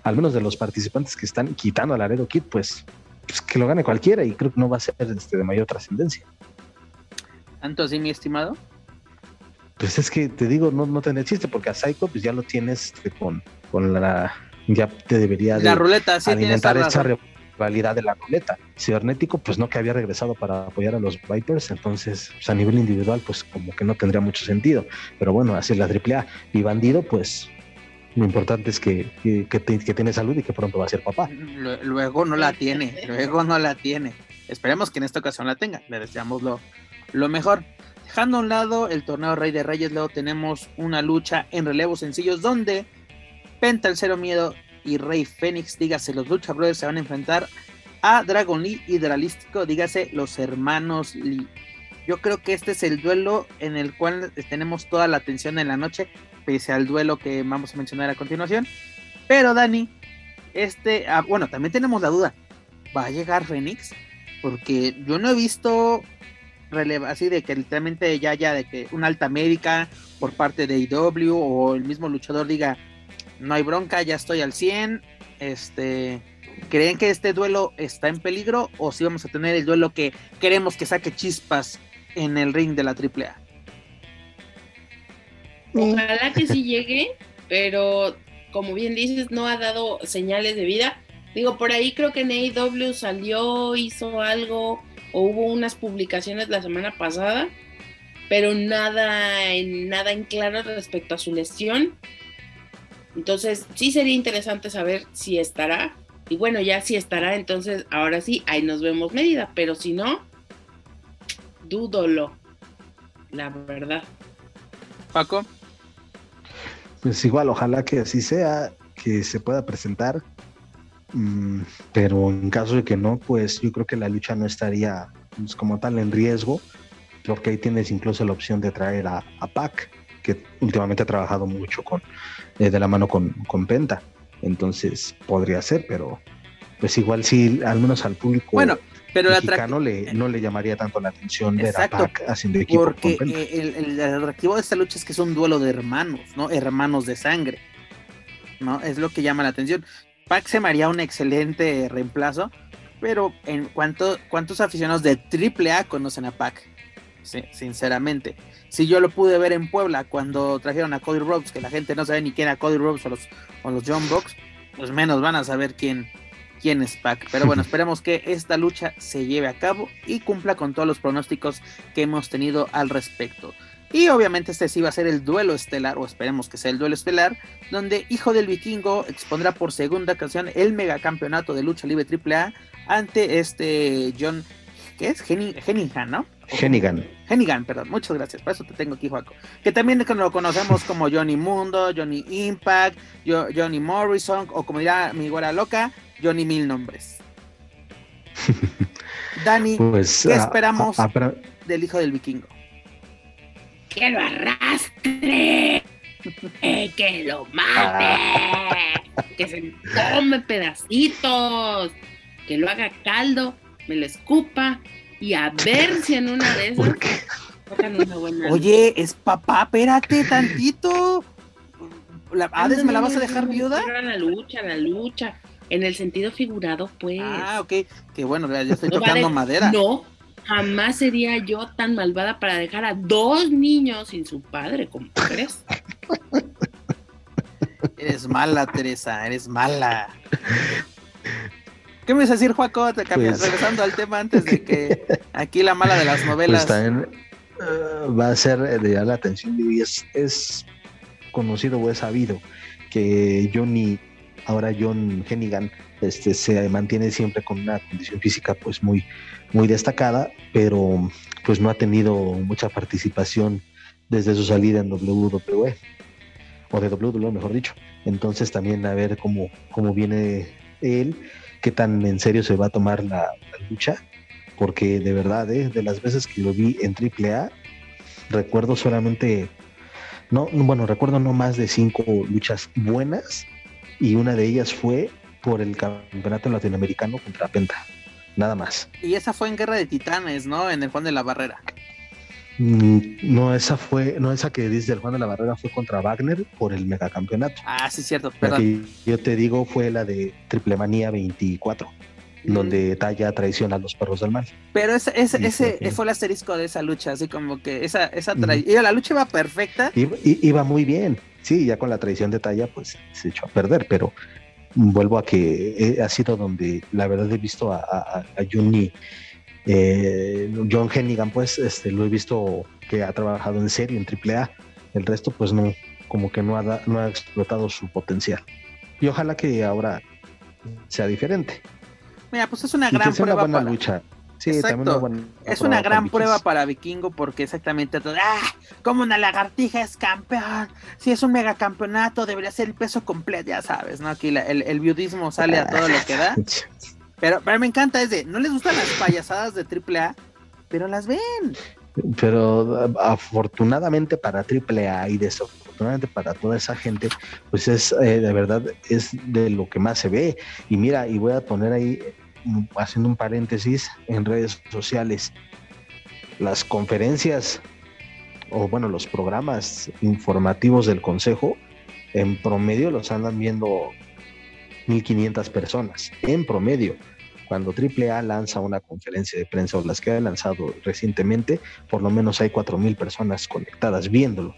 al menos de los participantes que están quitando al Laredo Kid, pues, pues, que lo gane cualquiera y creo que no va a ser este, de mayor trascendencia. ¿Tanto así, mi estimado? Pues es que te digo, no, no tiene chiste, porque a Psycho pues ya lo tienes este, con, con la... Ya te debería la ruleta, sí, alimentar esa rivalidad de la ruleta. Cibernético, pues no que había regresado para apoyar a los Vipers, entonces pues, a nivel individual, pues como que no tendría mucho sentido. Pero bueno, así es la AAA. Y Bandido, pues lo importante es que, que, tiene salud y que pronto va a ser papá. Luego no la tiene, luego no la tiene. Esperemos que en esta ocasión la tenga. Le deseamos lo, lo mejor. Dejando a un lado el torneo Rey de Reyes, luego tenemos una lucha en relevos sencillos donde Penta el Cero Miedo y Rey Fénix, dígase, los Lucha Brothers se van a enfrentar a Dragon Lee y Dralístico, dígase, los hermanos Lee. Yo creo que este es el duelo en el cual tenemos toda la atención en la noche, pese al duelo que vamos a mencionar a continuación. Pero Dani, este, ah, bueno, también tenemos la duda, ¿va a llegar Fénix? Porque yo no he visto así de que literalmente ya haya de que una alta médica por parte de IW o el mismo luchador diga no hay bronca, ya estoy al 100. Este, ¿creen que este duelo está en peligro o si vamos a tener el duelo que queremos que saque chispas en el ring de la AAA? Ojalá que sí llegue, pero como bien dices, no ha dado señales de vida. Digo, por ahí creo que en AEW salió, hizo algo, o hubo unas publicaciones la semana pasada, pero nada en, nada en claro respecto a su lesión. Entonces, sí sería interesante saber si estará. Y bueno, ya si estará, entonces ahora sí, ahí nos vemos medida. Pero si no, dúdolo. La verdad. Paco. Pues igual, ojalá que así sea, que se pueda presentar. Mm, pero en caso de que no, pues yo creo que la lucha no estaría pues, como tal en riesgo, porque ahí tienes incluso la opción de traer a, a Pac, que últimamente ha trabajado mucho con, eh, de la mano con, con Penta. Entonces podría ser, pero pues igual sí, al menos al público bueno, pero mexicano le, no le llamaría tanto la atención ver a Pac haciendo equipo porque con Penta. El, el, atractivo de esta lucha es que es un duelo de hermanos, ¿no? Hermanos de sangre, ¿no? Es lo que llama la atención. Pac se me haría un excelente reemplazo, pero en cuanto, ¿cuántos aficionados de AAA conocen a Pac? Sí, sinceramente si yo lo pude ver en Puebla cuando trajeron a Cody Rhodes, que la gente no sabe ni quién era Cody Rhodes o los, o los John Box, pues menos van a saber quién, quién es Pac. Pero bueno, (laughs) esperemos que esta lucha se lleve a cabo y cumpla con todos los pronósticos que hemos tenido al respecto. Y obviamente este sí va a ser el duelo estelar, o esperemos que sea el duelo estelar, donde Hijo del Vikingo expondrá por segunda ocasión el megacampeonato de lucha libre AAA ante este John, ¿qué es? Henningham, ¿no? Hennigan. Hennigan, perdón, muchas gracias, por eso te tengo aquí, Juaco. Que también lo conocemos como Johnny Mundo, Johnny Impact, Johnny Morrison, o como dirá mi güera loca, Johnny Mil Nombres. (laughs) Dani, pues, ¿qué esperamos del hijo del vikingo? Que lo arrastre, que lo mate, que se tome pedacitos, que lo haga caldo, me lo escupa y a ver si en una de esas (laughs) Oye, es papá, espérate tantito. La, Hades, ¿me la vas a dejar viuda? La lucha, la lucha. En el sentido figurado, pues. Ah, ok. Que bueno, ya estoy tocando madera. No, jamás sería yo tan malvada para dejar a dos niños sin su padre, como crees. Eres mala, Teresa, eres mala. ¿Qué me vas a decir, Juaco? Pues regresando al tema antes de que aquí la mala de las novelas. Pues también uh, va a ser de la atención y es, es conocido o es sabido que Johnny, ahora John Hennigan, este, se mantiene siempre con una condición física pues muy, muy destacada, pero pues no ha tenido mucha participación desde su salida en WWE o de WWE mejor dicho. Entonces también a ver cómo, cómo viene él, qué tan en serio se va a tomar la, lucha, porque de verdad, ¿eh? de las veces que lo vi en AAA, recuerdo solamente, no, bueno, recuerdo no más de cinco luchas buenas y una de ellas fue por el campeonato latinoamericano contra Penta, nada más. Y esa fue en Guerra de Titanes, ¿no? En el Juan de la Barrera. Mm, no, esa fue, no esa que dice el Juan de la Barrera fue contra Wagner por el megacampeonato. Ah, sí, cierto. La que yo te digo fue la de Triple Manía 24, mm. donde Talla traiciona a los perros del mal. Pero ese, ese, ese fue el asterisco de esa lucha, así como que esa, esa la lucha iba perfecta. Iba, muy bien. Sí, ya con la traición de Talla, pues se echó a perder, pero vuelvo a que ha sido donde la verdad he visto a, a, a Juni eh, John Hennigan, pues, este, lo he visto que ha trabajado en serio en AAA. El resto, pues, no, como que no ha, no ha explotado su potencial. Y ojalá que ahora sea diferente. Mira, pues es una gran prueba. para... lucha. Sí, Exacto. es una gran prueba para Vikingo porque exactamente todo, ¡ah! Como una lagartija es campeón. Si es un megacampeonato, debería ser el peso completo, ya sabes, ¿no? Aquí el, el viudismo sale a todo lo que da. Pero, pero me encanta es de, no les gustan las payasadas de AAA, pero las ven. Pero afortunadamente para AAA y desafortunadamente para toda esa gente, pues es eh, de verdad es de lo que más se ve. Y mira, y voy a poner ahí, haciendo un paréntesis, en redes sociales, las conferencias o bueno, los programas informativos del Consejo, en promedio los andan viendo 1.500 personas, en promedio. Cuando AAA lanza una conferencia de prensa o las que ha lanzado recientemente, por lo menos hay 4.000 personas conectadas viéndolo.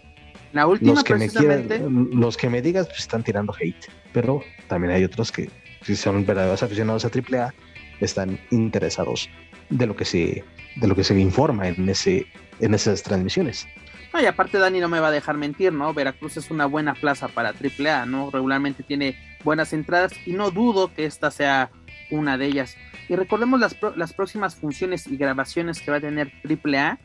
La última los que me quieran, los que me digas pues, están tirando hate, pero también hay otros que si son verdaderos aficionados a AAA están interesados de lo que se de lo que se informa en ese en esas transmisiones. No, y aparte Dani no me va a dejar mentir, ¿no? Veracruz es una buena plaza para AAA, ¿no? Regularmente tiene buenas entradas y no dudo que esta sea una de ellas. Y recordemos las, las próximas funciones y grabaciones que va a tener AAA.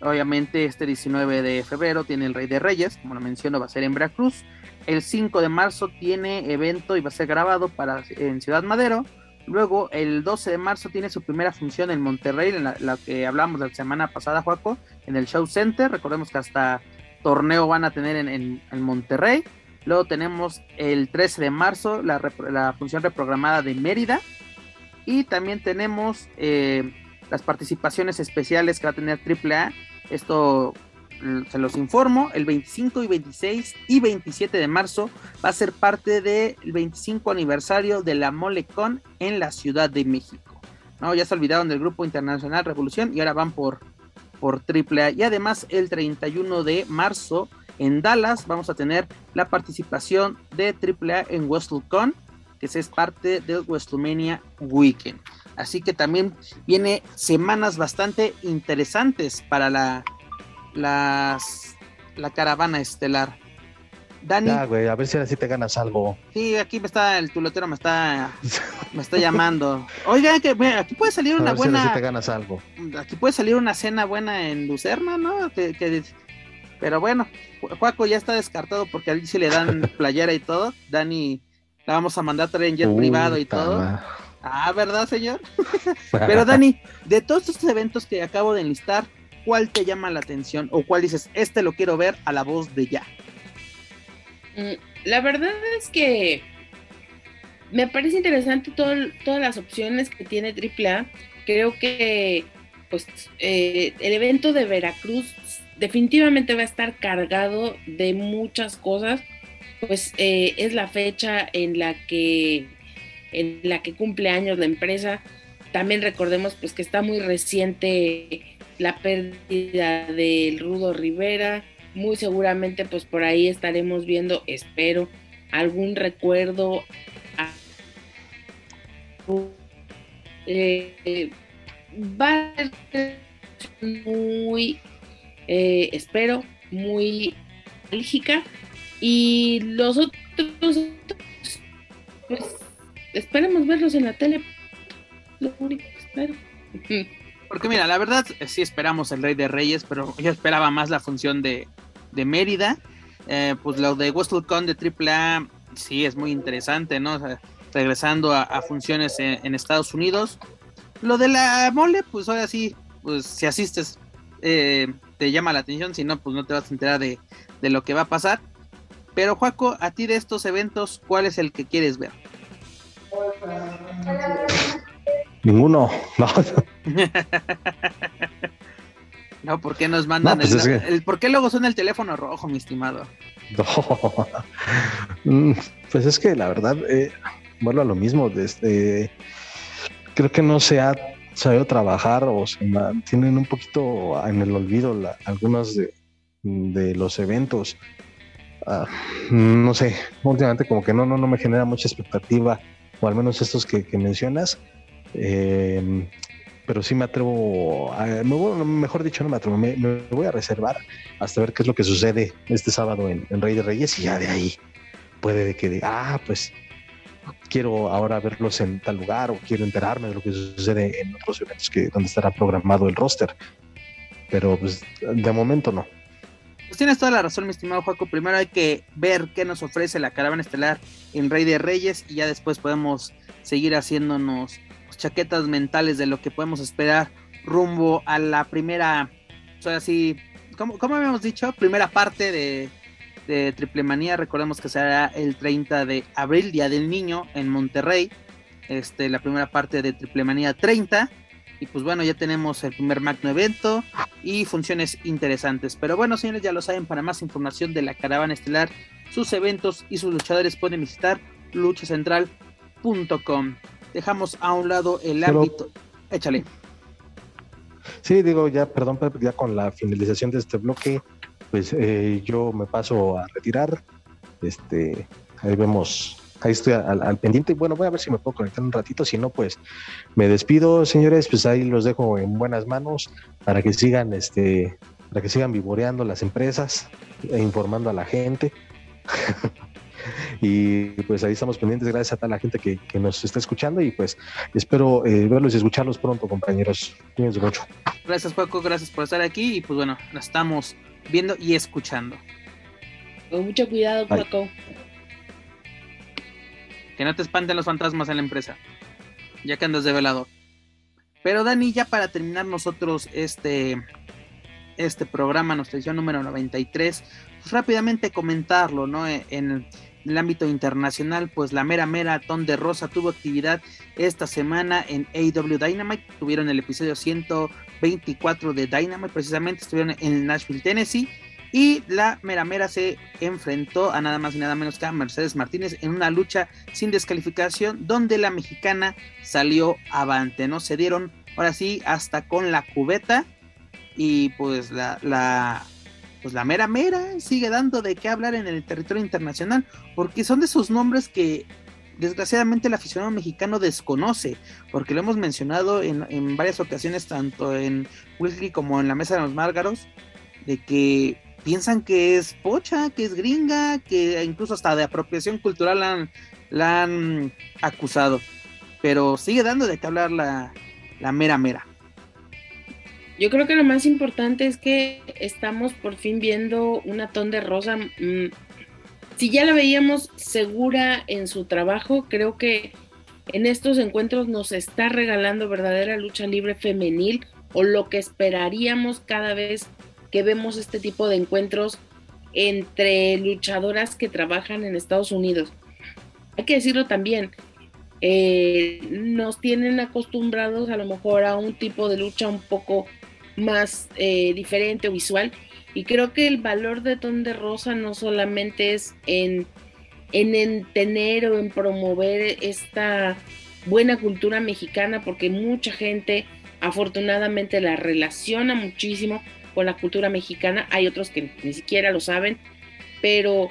Obviamente este 19 de febrero tiene el Rey de Reyes, como lo menciono, va a ser en Veracruz. El 5 de marzo tiene evento y va a ser grabado para, en Ciudad Madero. Luego el 12 de marzo tiene su primera función en Monterrey, en la, que hablamos la semana pasada, Juaco, en el Show Center. Recordemos que hasta torneo van a tener en, Monterrey. Luego tenemos el 13 de marzo la, función reprogramada de Mérida y también tenemos eh, las participaciones especiales que va a tener AAA. Esto se los informo. El 25 y 26 y 27 de marzo va a ser parte del 25 aniversario de la MoleCon en la Ciudad de México. ¿no? Ya se olvidaron del Grupo Internacional Revolución y ahora van por, por AAA. Y además el 31 de marzo en Dallas vamos a tener la participación de AAA en WrestleCon que es parte del WrestleMania Weekend. Así que también viene semanas bastante interesantes para la, las, la caravana estelar. Dani. a ver si ahora sí te ganas algo. Sí, aquí me está, el tulotero me está, (laughs) me está llamando. Oiga, que aquí puede salir una buena. Si te ganas algo. Aquí puede salir una cena buena en Lucerna, ¿no? pero bueno, Juaco ya está descartado porque a él sí le dan (laughs) playera y todo. Dani la vamos a mandar también en jet privado y todo. Ah, ¿verdad, señor? (laughs) Pero Dani, de todos estos eventos que acabo de enlistar, ¿cuál te llama la atención o cuál dices, este lo quiero ver a la voz de ya? Mm, la verdad es que me parece interesante todas las opciones que tiene AAA. Creo que pues eh, el evento de Veracruz definitivamente va a estar cargado de muchas cosas, pues eh, es la fecha en la que en la que cumple años la empresa. También recordemos pues que está muy reciente la pérdida del Rudo Rivera. Muy seguramente pues por ahí estaremos viendo, espero, algún recuerdo. Eh, va a ser muy, eh, espero, muy alígica. Y los otros, pues esperemos verlos en la tele. Lo único que espero. (laughs) Porque mira, la verdad sí esperamos el Rey de Reyes, pero yo esperaba más la función de, de Mérida. Eh, pues lo de WrestleCon de AAA sí es muy interesante, ¿no? regresando a, funciones en, Estados Unidos. Lo de la mole, pues ahora sí, pues si asistes eh, te llama la atención, si no, pues no te vas a enterar de, de lo que va a pasar. Pero Juaco, a ti de estos eventos, ¿cuál es el que quieres ver? Ninguno, (laughs) no. no, ¿por qué nos mandan pues el, ¿Por qué luego suena el teléfono rojo, mi estimado? (laughs) Mm, pues es que la verdad, eh, vuelvo a lo mismo, desde, creo que no se ha sabido trabajar o se mantienen un poquito en el olvido algunos de, los eventos. Ah, no sé, últimamente como que no, no, no me genera mucha expectativa, o al menos estos que, mencionas. Eh, pero sí me atrevo, mejor dicho, no me atrevo, me, voy a reservar hasta ver qué es lo que sucede este sábado en, Rey de Reyes y ya de ahí puede de que ah, pues quiero ahora verlos en tal lugar o quiero enterarme de lo que sucede en otros eventos que donde estará programado el roster. Pero pues de momento no. Pues tienes toda la razón, mi estimado Juaco. Primero hay que ver qué nos ofrece la caravana estelar en Rey de Reyes y ya después podemos seguir haciéndonos chaquetas mentales de lo que podemos esperar rumbo a la primera, sea, así, como, como habíamos dicho, primera parte de, de Triple Manía. Recordemos que será el 30 de abril, Día del Niño, en Monterrey. Este, la primera parte de Triple Manía 30. Y pues bueno, ya tenemos el primer magno evento y funciones interesantes. Pero bueno, señores, ya lo saben, para más información de la caravana estelar, sus eventos y sus luchadores pueden visitar luchacentral.com dejamos a un lado el ámbito. Échale. Sí, digo, ya, perdón, ya con la finalización de este bloque, pues eh, yo me paso a retirar. Este, ahí vemos, ahí estoy al, pendiente. Bueno, voy a ver si me puedo conectar un ratito. Si no, pues me despido, señores. Pues ahí los dejo en buenas manos para que sigan, este, para que sigan vivoreando las empresas e informando a la gente. (laughs) Y pues ahí estamos pendientes, gracias a toda la gente que, nos está escuchando y pues espero eh, verlos y escucharlos pronto, compañeros. Cuídense mucho. Gracias, Paco, gracias por estar aquí y pues bueno, nos estamos viendo y escuchando. Con mucho cuidado, Paco. Que no te espanten los fantasmas en la empresa, ya que andas de velador. Pero Dani, ya para terminar nosotros este, este programa, nuestra edición número 93, pues rápidamente comentarlo, ¿no? En, el ámbito internacional, pues la mera mera Ton de Rosa tuvo actividad esta semana en AW Dynamite. Tuvieron el episodio 124 de Dynamite, precisamente estuvieron en Nashville, Tennessee. Y la mera mera se enfrentó a nada más y nada menos que a Mercedes Martínez en una lucha sin descalificación, donde la mexicana salió avante, ¿no? Se dieron ahora sí hasta con la cubeta. Y pues la, la pues la mera mera sigue dando de qué hablar en el territorio internacional, porque son de esos nombres que desgraciadamente el aficionado mexicano desconoce, porque lo hemos mencionado en, varias ocasiones, tanto en Weekly como en la Mesa de los Márgaros, de que piensan que es pocha, que es gringa, que incluso hasta de apropiación cultural la han, la han acusado, pero sigue dando de qué hablar la, la mera mera. Yo creo que lo más importante es que estamos por fin viendo una ton de rosa. Mm, si ya la veíamos segura en su trabajo, creo que en estos encuentros nos está regalando verdadera lucha libre femenil o lo que esperaríamos cada vez que vemos este tipo de encuentros entre luchadoras que trabajan en Estados Unidos. Hay que decirlo también, eh, nos tienen acostumbrados a lo mejor a un tipo de lucha un poco más eh, diferente o visual. Y creo que el valor de Ton de Rosa no solamente es en, en tener o en promover esta buena cultura mexicana, porque mucha gente afortunadamente la relaciona muchísimo con la cultura mexicana. Hay otros que ni siquiera lo saben, pero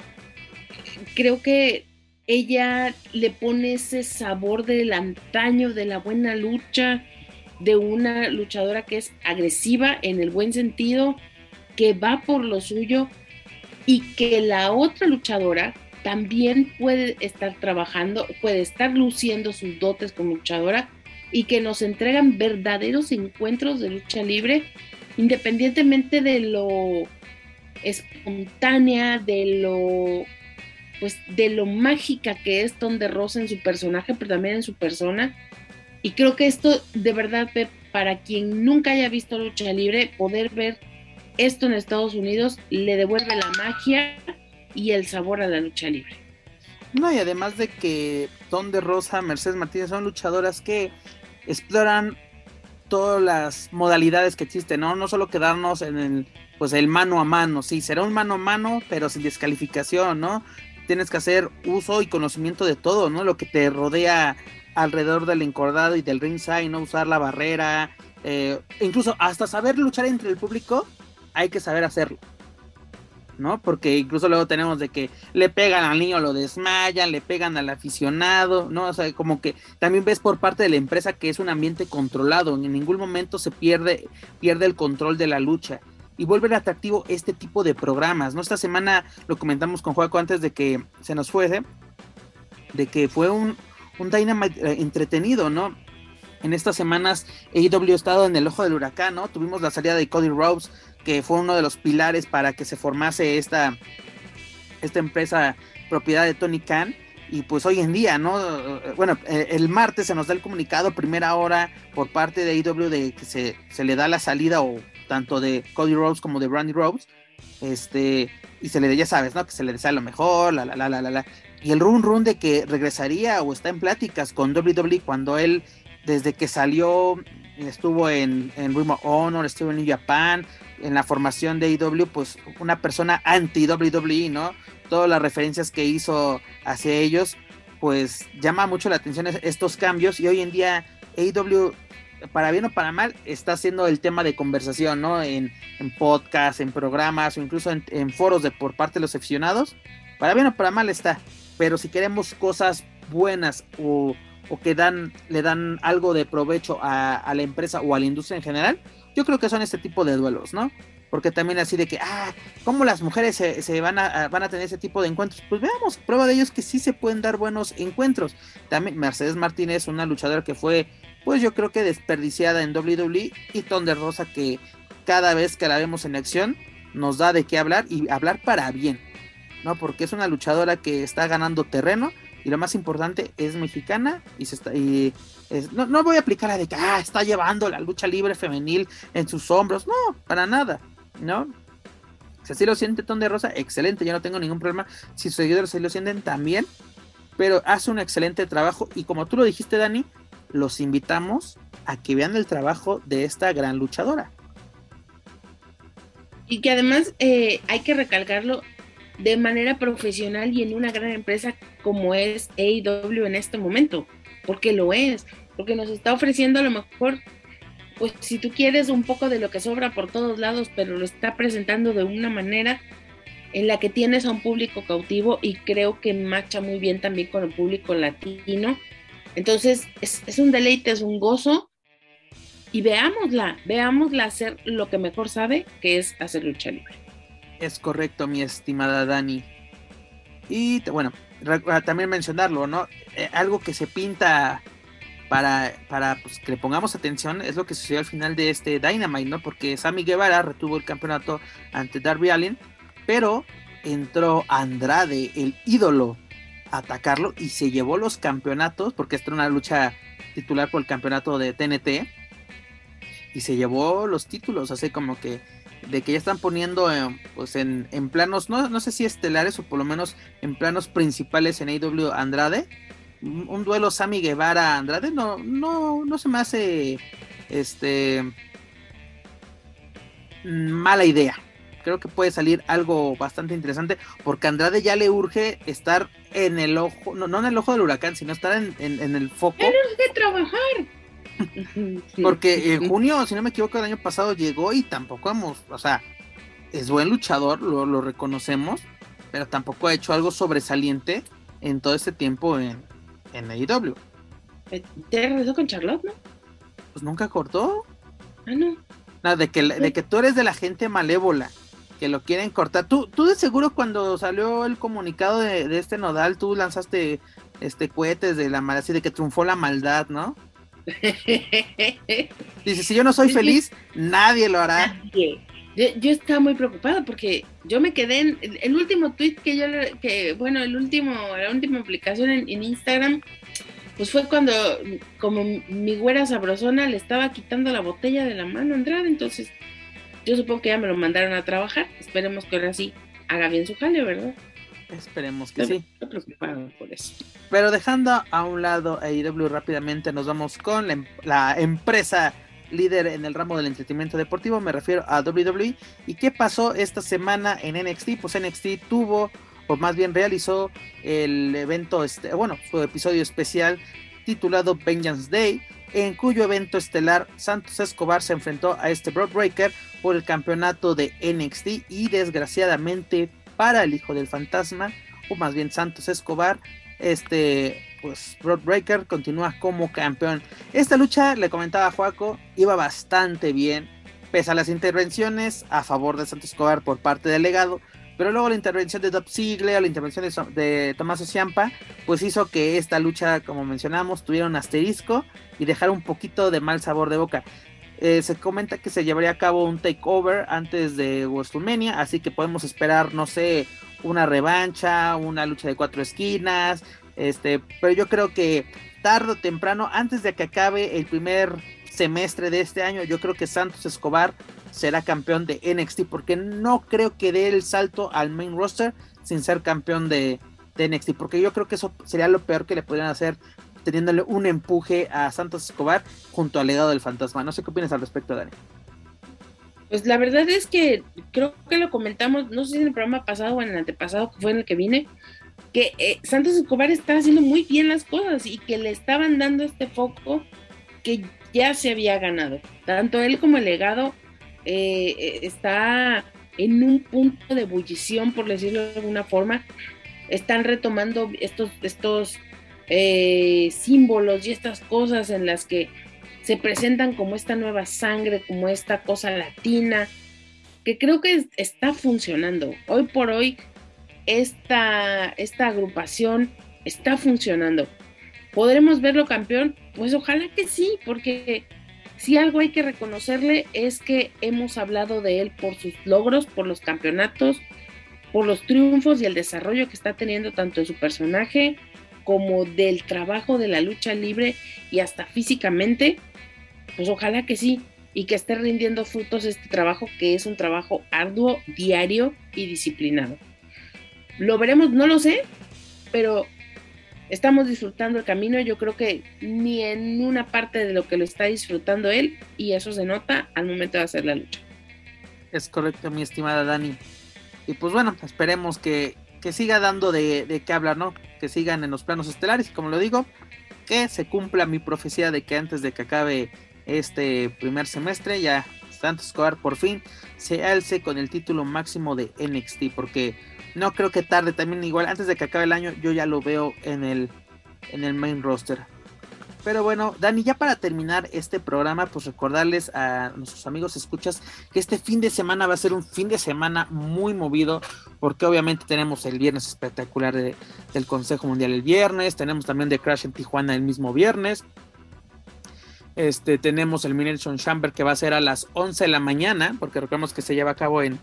creo que ella le pone ese sabor del antaño, de la buena lucha, de una luchadora que es agresiva en el buen sentido, que va por lo suyo y que la otra luchadora también puede estar trabajando, puede estar luciendo sus dotes como luchadora y que nos entregan verdaderos encuentros de lucha libre, independientemente de lo espontánea, de lo pues de lo mágica que es Tom de Rosa en su personaje, pero también en su persona. Y creo que esto, de verdad, para quien nunca haya visto lucha libre, poder ver esto en Estados Unidos le devuelve la magia y el sabor a la lucha libre. No, y además de que Tom de Rosa, Mercedes Martínez son luchadoras que exploran todas las modalidades que existen, ¿no? No solo quedarnos en el, pues el mano a mano, sí, será un mano a mano, pero sin descalificación, ¿no? Tienes que hacer uso y conocimiento de todo, ¿no? Lo que te rodea alrededor del encordado y del ringside, no usar la barrera, eh, incluso hasta saber luchar entre el público, hay que saber hacerlo. ¿no? Porque incluso luego tenemos de que le pegan al niño, lo desmayan, le pegan al aficionado, ¿no? O sea, como que también ves por parte de la empresa que es un ambiente controlado, en ningún momento se pierde, pierde el control de la lucha y vuelven atractivo este tipo de programas, ¿no? Esta semana lo comentamos con Juaco antes de que se nos fuese, de que fue un, un Dynamite eh, entretenido, ¿no? En estas semanas AEW ha estado en el ojo del huracán, ¿no? Tuvimos la salida de Cody Rhodes, que fue uno de los pilares para que se formase esta, esta empresa propiedad de Tony Khan. Y pues hoy en día, ¿no? Bueno, eh, el martes se nos da el comunicado, primera hora, por parte de AEW de que se, se le da la salida o tanto de Cody Rhodes como de Brandy Rhodes, este, y se le, ya sabes, ¿no? Que se le desea lo mejor, la, la, la, la, la, y el run run de que regresaría o está en pláticas con WWE cuando él, desde que salió, estuvo en, en Ring of Honor, estuvo en New Japan, en la formación de AEW, pues una persona anti-WWE, ¿no? Todas las referencias que hizo hacia ellos, pues llama mucho la atención estos cambios y hoy en día AEW para bien o para mal, está siendo el tema de conversación, ¿no? En, en podcasts, en programas o incluso en, foros de por parte de los aficionados. Para bien o para mal está. Pero si queremos cosas buenas o, que dan, le dan algo de provecho a, la empresa o a la industria en general, yo creo que son este tipo de duelos, ¿no? Porque también así de que, ah, ¿cómo las mujeres se, van, a, van a tener ese tipo de encuentros? Pues veamos, prueba de ello es que sí se pueden dar buenos encuentros. También Mercedes Martínez, una luchadora que fue pues yo creo que desperdiciada en WWE y Ton de Rosa que cada vez que la vemos en acción nos da de qué hablar y hablar para bien, ¿no? Porque es una luchadora que está ganando terreno y lo más importante es mexicana y se está y no, voy a aplicar la de que ah, está llevando la lucha libre femenil en sus hombros, no, para nada, ¿no? Si así lo siente Ton de Rosa, excelente, yo no tengo ningún problema. Si sus seguidores se lo sienten también, pero hace un excelente trabajo y como tú lo dijiste, Dani, los invitamos a que vean el trabajo de esta gran luchadora. Y que además eh, hay que recalcarlo de manera profesional y en una gran empresa como es AEW en este momento, porque lo es, porque nos está ofreciendo a lo mejor, pues si tú quieres un poco de lo que sobra por todos lados, pero lo está presentando de una manera en la que tienes a un público cautivo y creo que marcha muy bien también con el público latino entonces, es, un deleite, es un gozo. Y veámosla, veámosla hacer lo que mejor sabe, que es hacer lucha libre. Es correcto, mi estimada Dani. Y bueno, también mencionarlo, ¿no? Eh, algo que se pinta para, para pues, que le pongamos atención es lo que sucedió al final de este Dynamite, ¿no? Porque Sammy Guevara retuvo el campeonato ante Darby Allin, pero entró Andrade, el ídolo atacarlo y se llevó los campeonatos, porque esta era una lucha titular por el campeonato de TNT, y se llevó los títulos, así como que de que ya están poniendo eh, pues en, planos, no, no, sé si estelares o por lo menos en planos principales en AW Andrade, un duelo Sammy Guevara Andrade no, no, no se me hace este mala idea. Creo que puede salir algo bastante interesante porque Andrade ya le urge estar en el ojo, no, no en el ojo del huracán, sino estar en, en, el foco. de trabajar. (laughs) Porque en junio, si no me equivoco, el año pasado llegó y tampoco hemos, o sea, es buen luchador, lo, lo reconocemos, pero tampoco ha hecho algo sobresaliente en todo este tiempo en, en AEW. ¿Te regresó con Charlotte, no? Pues nunca cortó. Ah, no. Nada, de que, de que tú eres de la gente malévola, que lo quieren cortar. Tú, tú de seguro cuando salió el comunicado de, este nodal, tú lanzaste este cohetes de la maldad, así de que triunfó la maldad, ¿no? (laughs) Dice, si yo no soy feliz, nadie lo hará. Yo, estaba muy preocupada porque yo me quedé en el último tweet que yo, que bueno, el último, la última publicación en, Instagram, pues fue cuando como mi güera sabrosona le estaba quitando la botella de la mano a Andrade, entonces yo supongo que ya me lo mandaron a trabajar, esperemos que ahora sí haga bien su jale, ¿verdad? Esperemos que sí. Estoy por eso. Pero dejando a un lado a IW rápidamente, nos vamos con la, la empresa líder en el ramo del entretenimiento deportivo, me refiero a WWE. ¿Y qué pasó esta semana en NXT? Pues NXT tuvo, o más bien realizó el evento, este, bueno, su episodio especial titulado Vengeance Day, en cuyo evento estelar Santos Escobar se enfrentó a este Broadbreaker por el campeonato de NXT y desgraciadamente para el hijo del fantasma, o más bien Santos Escobar, este pues Breaker continúa como campeón. Esta lucha, le comentaba a Joaco, iba bastante bien, pese a las intervenciones a favor de Santos Escobar por parte del legado, pero luego la intervención de Dob Ziggler, la intervención de, de Tomás Ociampa, pues hizo que esta lucha, como mencionamos, tuviera un asterisco y dejara un poquito de mal sabor de boca. Eh, se comenta que se llevaría a cabo un takeover antes de WrestleMania, así que podemos esperar, no sé, una revancha, una lucha de cuatro esquinas, este, pero yo creo que tarde o temprano, antes de que acabe el primer semestre de este año, yo creo que Santos Escobar será campeón de NXT, porque no creo que dé el salto al main roster sin ser campeón de, de NXT, porque yo creo que eso sería lo peor que le podrían hacer teniéndole un empuje a Santos Escobar junto al legado del fantasma. No sé qué opinas al respecto, Dani. Pues la verdad es que creo que lo comentamos, no sé si en el programa pasado o en el antepasado, que fue en el que vine, que eh, Santos Escobar estaba haciendo muy bien las cosas y que le estaban dando este foco que ya se había ganado. Tanto él como el legado eh, eh, está en un punto de ebullición, por decirlo de alguna forma. Están retomando estos, estos símbolos y estas cosas en las que se presentan como esta nueva sangre, como esta cosa latina, que creo que está funcionando. Hoy por hoy esta, esta agrupación está funcionando. ¿Podremos verlo campeón? Pues ojalá que sí, porque si algo hay que reconocerle es que hemos hablado de él por sus logros, por los campeonatos, por los triunfos y el desarrollo que está teniendo tanto en su personaje como del trabajo de la lucha libre y hasta físicamente. Pues ojalá que sí y que esté rindiendo frutos este trabajo que es un trabajo arduo, diario y disciplinado. Lo veremos, no lo sé, pero estamos disfrutando el camino. Yo creo que ni en una parte de lo que lo está disfrutando él, y eso se nota al momento de hacer la lucha. Es correcto, mi estimada Dani. Y pues bueno, esperemos que, que siga dando de, de qué hablar, ¿no? Que sigan en los planos estelares, y como lo digo, que se cumpla mi profecía de que antes de que acabe este primer semestre, ya Santos Escobar por fin se alce con el título máximo de NXT, porque no creo que tarde también igual antes de que acabe el año yo ya lo veo en el en el main roster. Pero bueno, Dani, ya para terminar este programa, pues recordarles a nuestros amigos escuchas que este fin de semana va a ser un fin de semana muy movido, porque obviamente tenemos el viernes espectacular del Consejo Mundial el viernes, tenemos también de Crash en Tijuana el mismo viernes, este, tenemos el Mination Chamber que va a ser a las 11 de la mañana, porque recordemos que se lleva a cabo en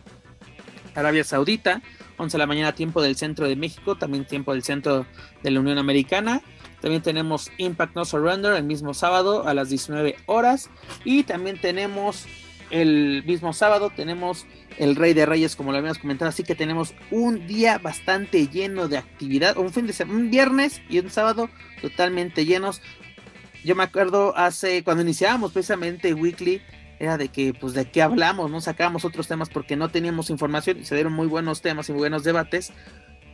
Arabia Saudita. 11 de la mañana tiempo del centro de México, también tiempo del centro de la Unión Americana. También tenemos Impact No Surrender el mismo sábado a las 19 horas. Y también tenemos el mismo sábado tenemos el Rey de Reyes, como lo habíamos comentado, así que tenemos un día bastante lleno de actividad, un fin de semana, un viernes y un sábado totalmente llenos. Yo me acuerdo hace, cuando iniciábamos precisamente Weekly, era de que, pues, de qué hablamos, no sacábamos otros temas porque no teníamos información y se dieron muy buenos temas y muy buenos debates,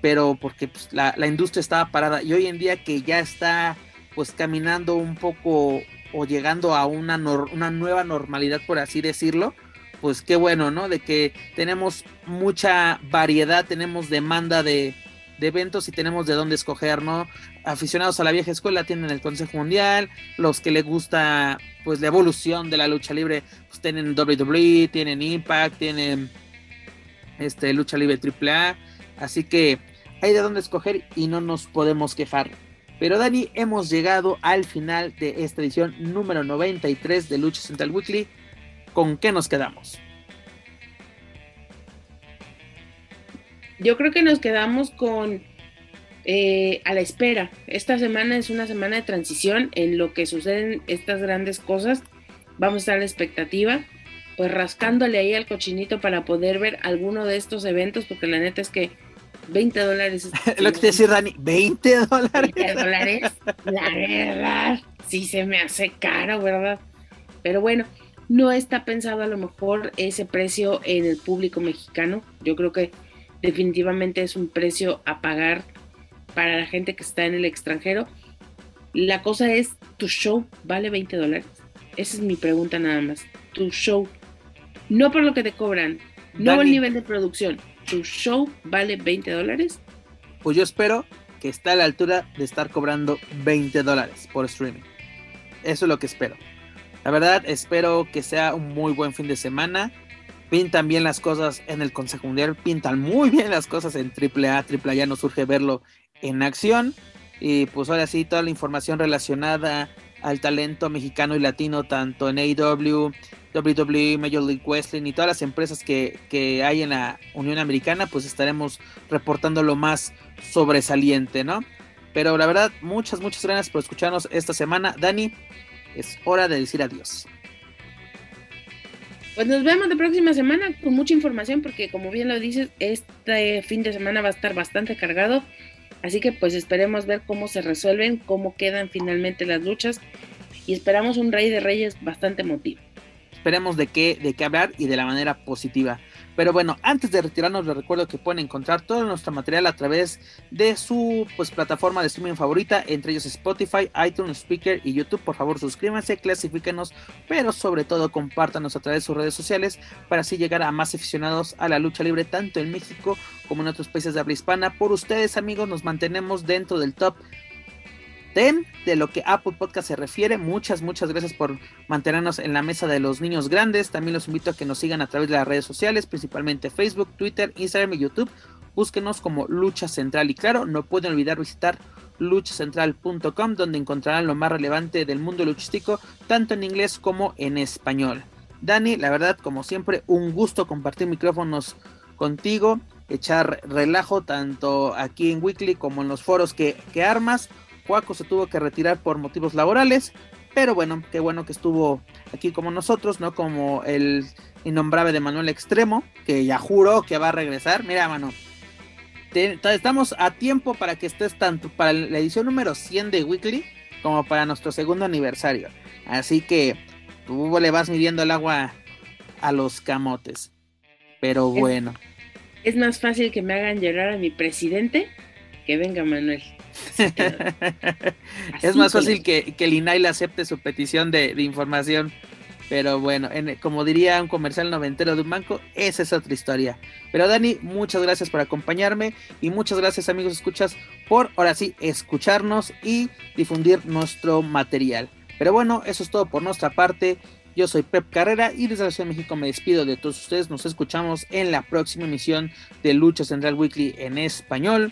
pero porque pues, la, la industria estaba parada y hoy en día que ya está, pues, caminando un poco o llegando a una, una nueva normalidad, por así decirlo, pues qué bueno, ¿no? De que tenemos mucha variedad, tenemos demanda de, de eventos y tenemos de dónde escoger, ¿no? Aficionados a la vieja escuela tienen el Consejo Mundial, los que les gusta pues la evolución de la lucha libre, pues tienen WWE, tienen Impact, tienen este lucha libre AAA, así que hay de dónde escoger y no nos podemos quejar. Pero Dani, hemos llegado al final de esta edición número 93 de Lucha Central Weekly. ¿Con qué nos quedamos? Yo creo que nos quedamos con eh, a la espera. Esta semana es una semana de transición en lo que suceden estas grandes cosas. Vamos a estar a la expectativa, pues rascándole ahí al cochinito para poder ver alguno de estos eventos, porque la neta es que 20 dólares. (laughs) Lo que te decía Dani, 20 dólares. 20 dólares, la verdad, sí se me hace caro, ¿verdad? Pero bueno, no está pensado a lo mejor ese precio en el público mexicano. Yo creo que definitivamente es un precio a pagar para la gente que está en el extranjero. La cosa es, ¿tu show vale 20 dólares? Esa es mi pregunta nada más. Tu show, no por lo que te cobran, no el nivel de producción, tu show vale 20 dólares? Pues yo espero que esté a la altura de estar cobrando 20 dólares por streaming. Eso es lo que espero. La verdad, espero que sea un muy buen fin de semana. Pintan bien las cosas en el Consejo Mundial, pintan muy bien las cosas en AAA. AAA ya nos surge verlo en acción. Y pues ahora sí, toda la información relacionada al talento mexicano y latino, tanto en AEW, WWE, Major League Wrestling y todas las empresas que, que, hay en la Unión Americana, pues estaremos reportando lo más sobresaliente, ¿no? Pero la verdad, muchas, muchas gracias por escucharnos esta semana. Dani, es hora de decir adiós. Pues nos vemos la próxima semana con mucha información porque como bien lo dices, este fin de semana va a estar bastante cargado. Así que pues esperemos ver cómo se resuelven, cómo quedan finalmente las luchas y esperamos un Rey de Reyes bastante emotivo. Esperemos de qué, de qué hablar y de la manera positiva. Pero bueno, antes de retirarnos les recuerdo que pueden encontrar todo nuestro material a través de su pues, plataforma de streaming favorita, entre ellos Spotify, iTunes, Speaker y YouTube. Por favor suscríbanse, clasifíquenos, pero sobre todo compártanos a través de sus redes sociales para así llegar a más aficionados a la lucha libre tanto en México como en otros países de habla hispana. Por ustedes amigos nos mantenemos dentro del top de lo que Apple Podcast se refiere. Muchas, muchas gracias por mantenernos en la mesa de los niños grandes. También los invito a que nos sigan a través de las redes sociales, principalmente Facebook, Twitter, Instagram y YouTube. Búsquenos como Lucha Central y claro, no pueden olvidar visitar luchacentral.com donde encontrarán lo más relevante del mundo luchístico, tanto en inglés como en español. Dani, la verdad, como siempre, un gusto compartir micrófonos contigo, echar relajo tanto aquí en Weekly como en los foros que, que armas. Juaco se tuvo que retirar por motivos laborales, pero bueno, qué bueno que estuvo aquí como nosotros, ¿no? Como el innombrable de Manuel Extremo, que ya juró que va a regresar. Mira, mano, estamos a tiempo para que estés tanto para la edición número 100 de Weekly como para nuestro segundo aniversario. Así que tú le vas midiendo el agua a los camotes. Pero bueno. Es, es más fácil que me hagan llorar a mi presidente que venga Manuel. (laughs) es más fácil que, que el INAI le acepte su petición de, información. Pero bueno, como diría un comercial noventero de un banco, esa es otra historia. Pero Dani, muchas gracias por acompañarme y muchas gracias amigos escuchas por ahora sí escucharnos y difundir nuestro material. Pero bueno, eso es todo por nuestra parte. Yo soy Pep Carrera y desde la Ciudad de México me despido de todos ustedes. Nos escuchamos en la próxima emisión de Lucha Central Weekly en español.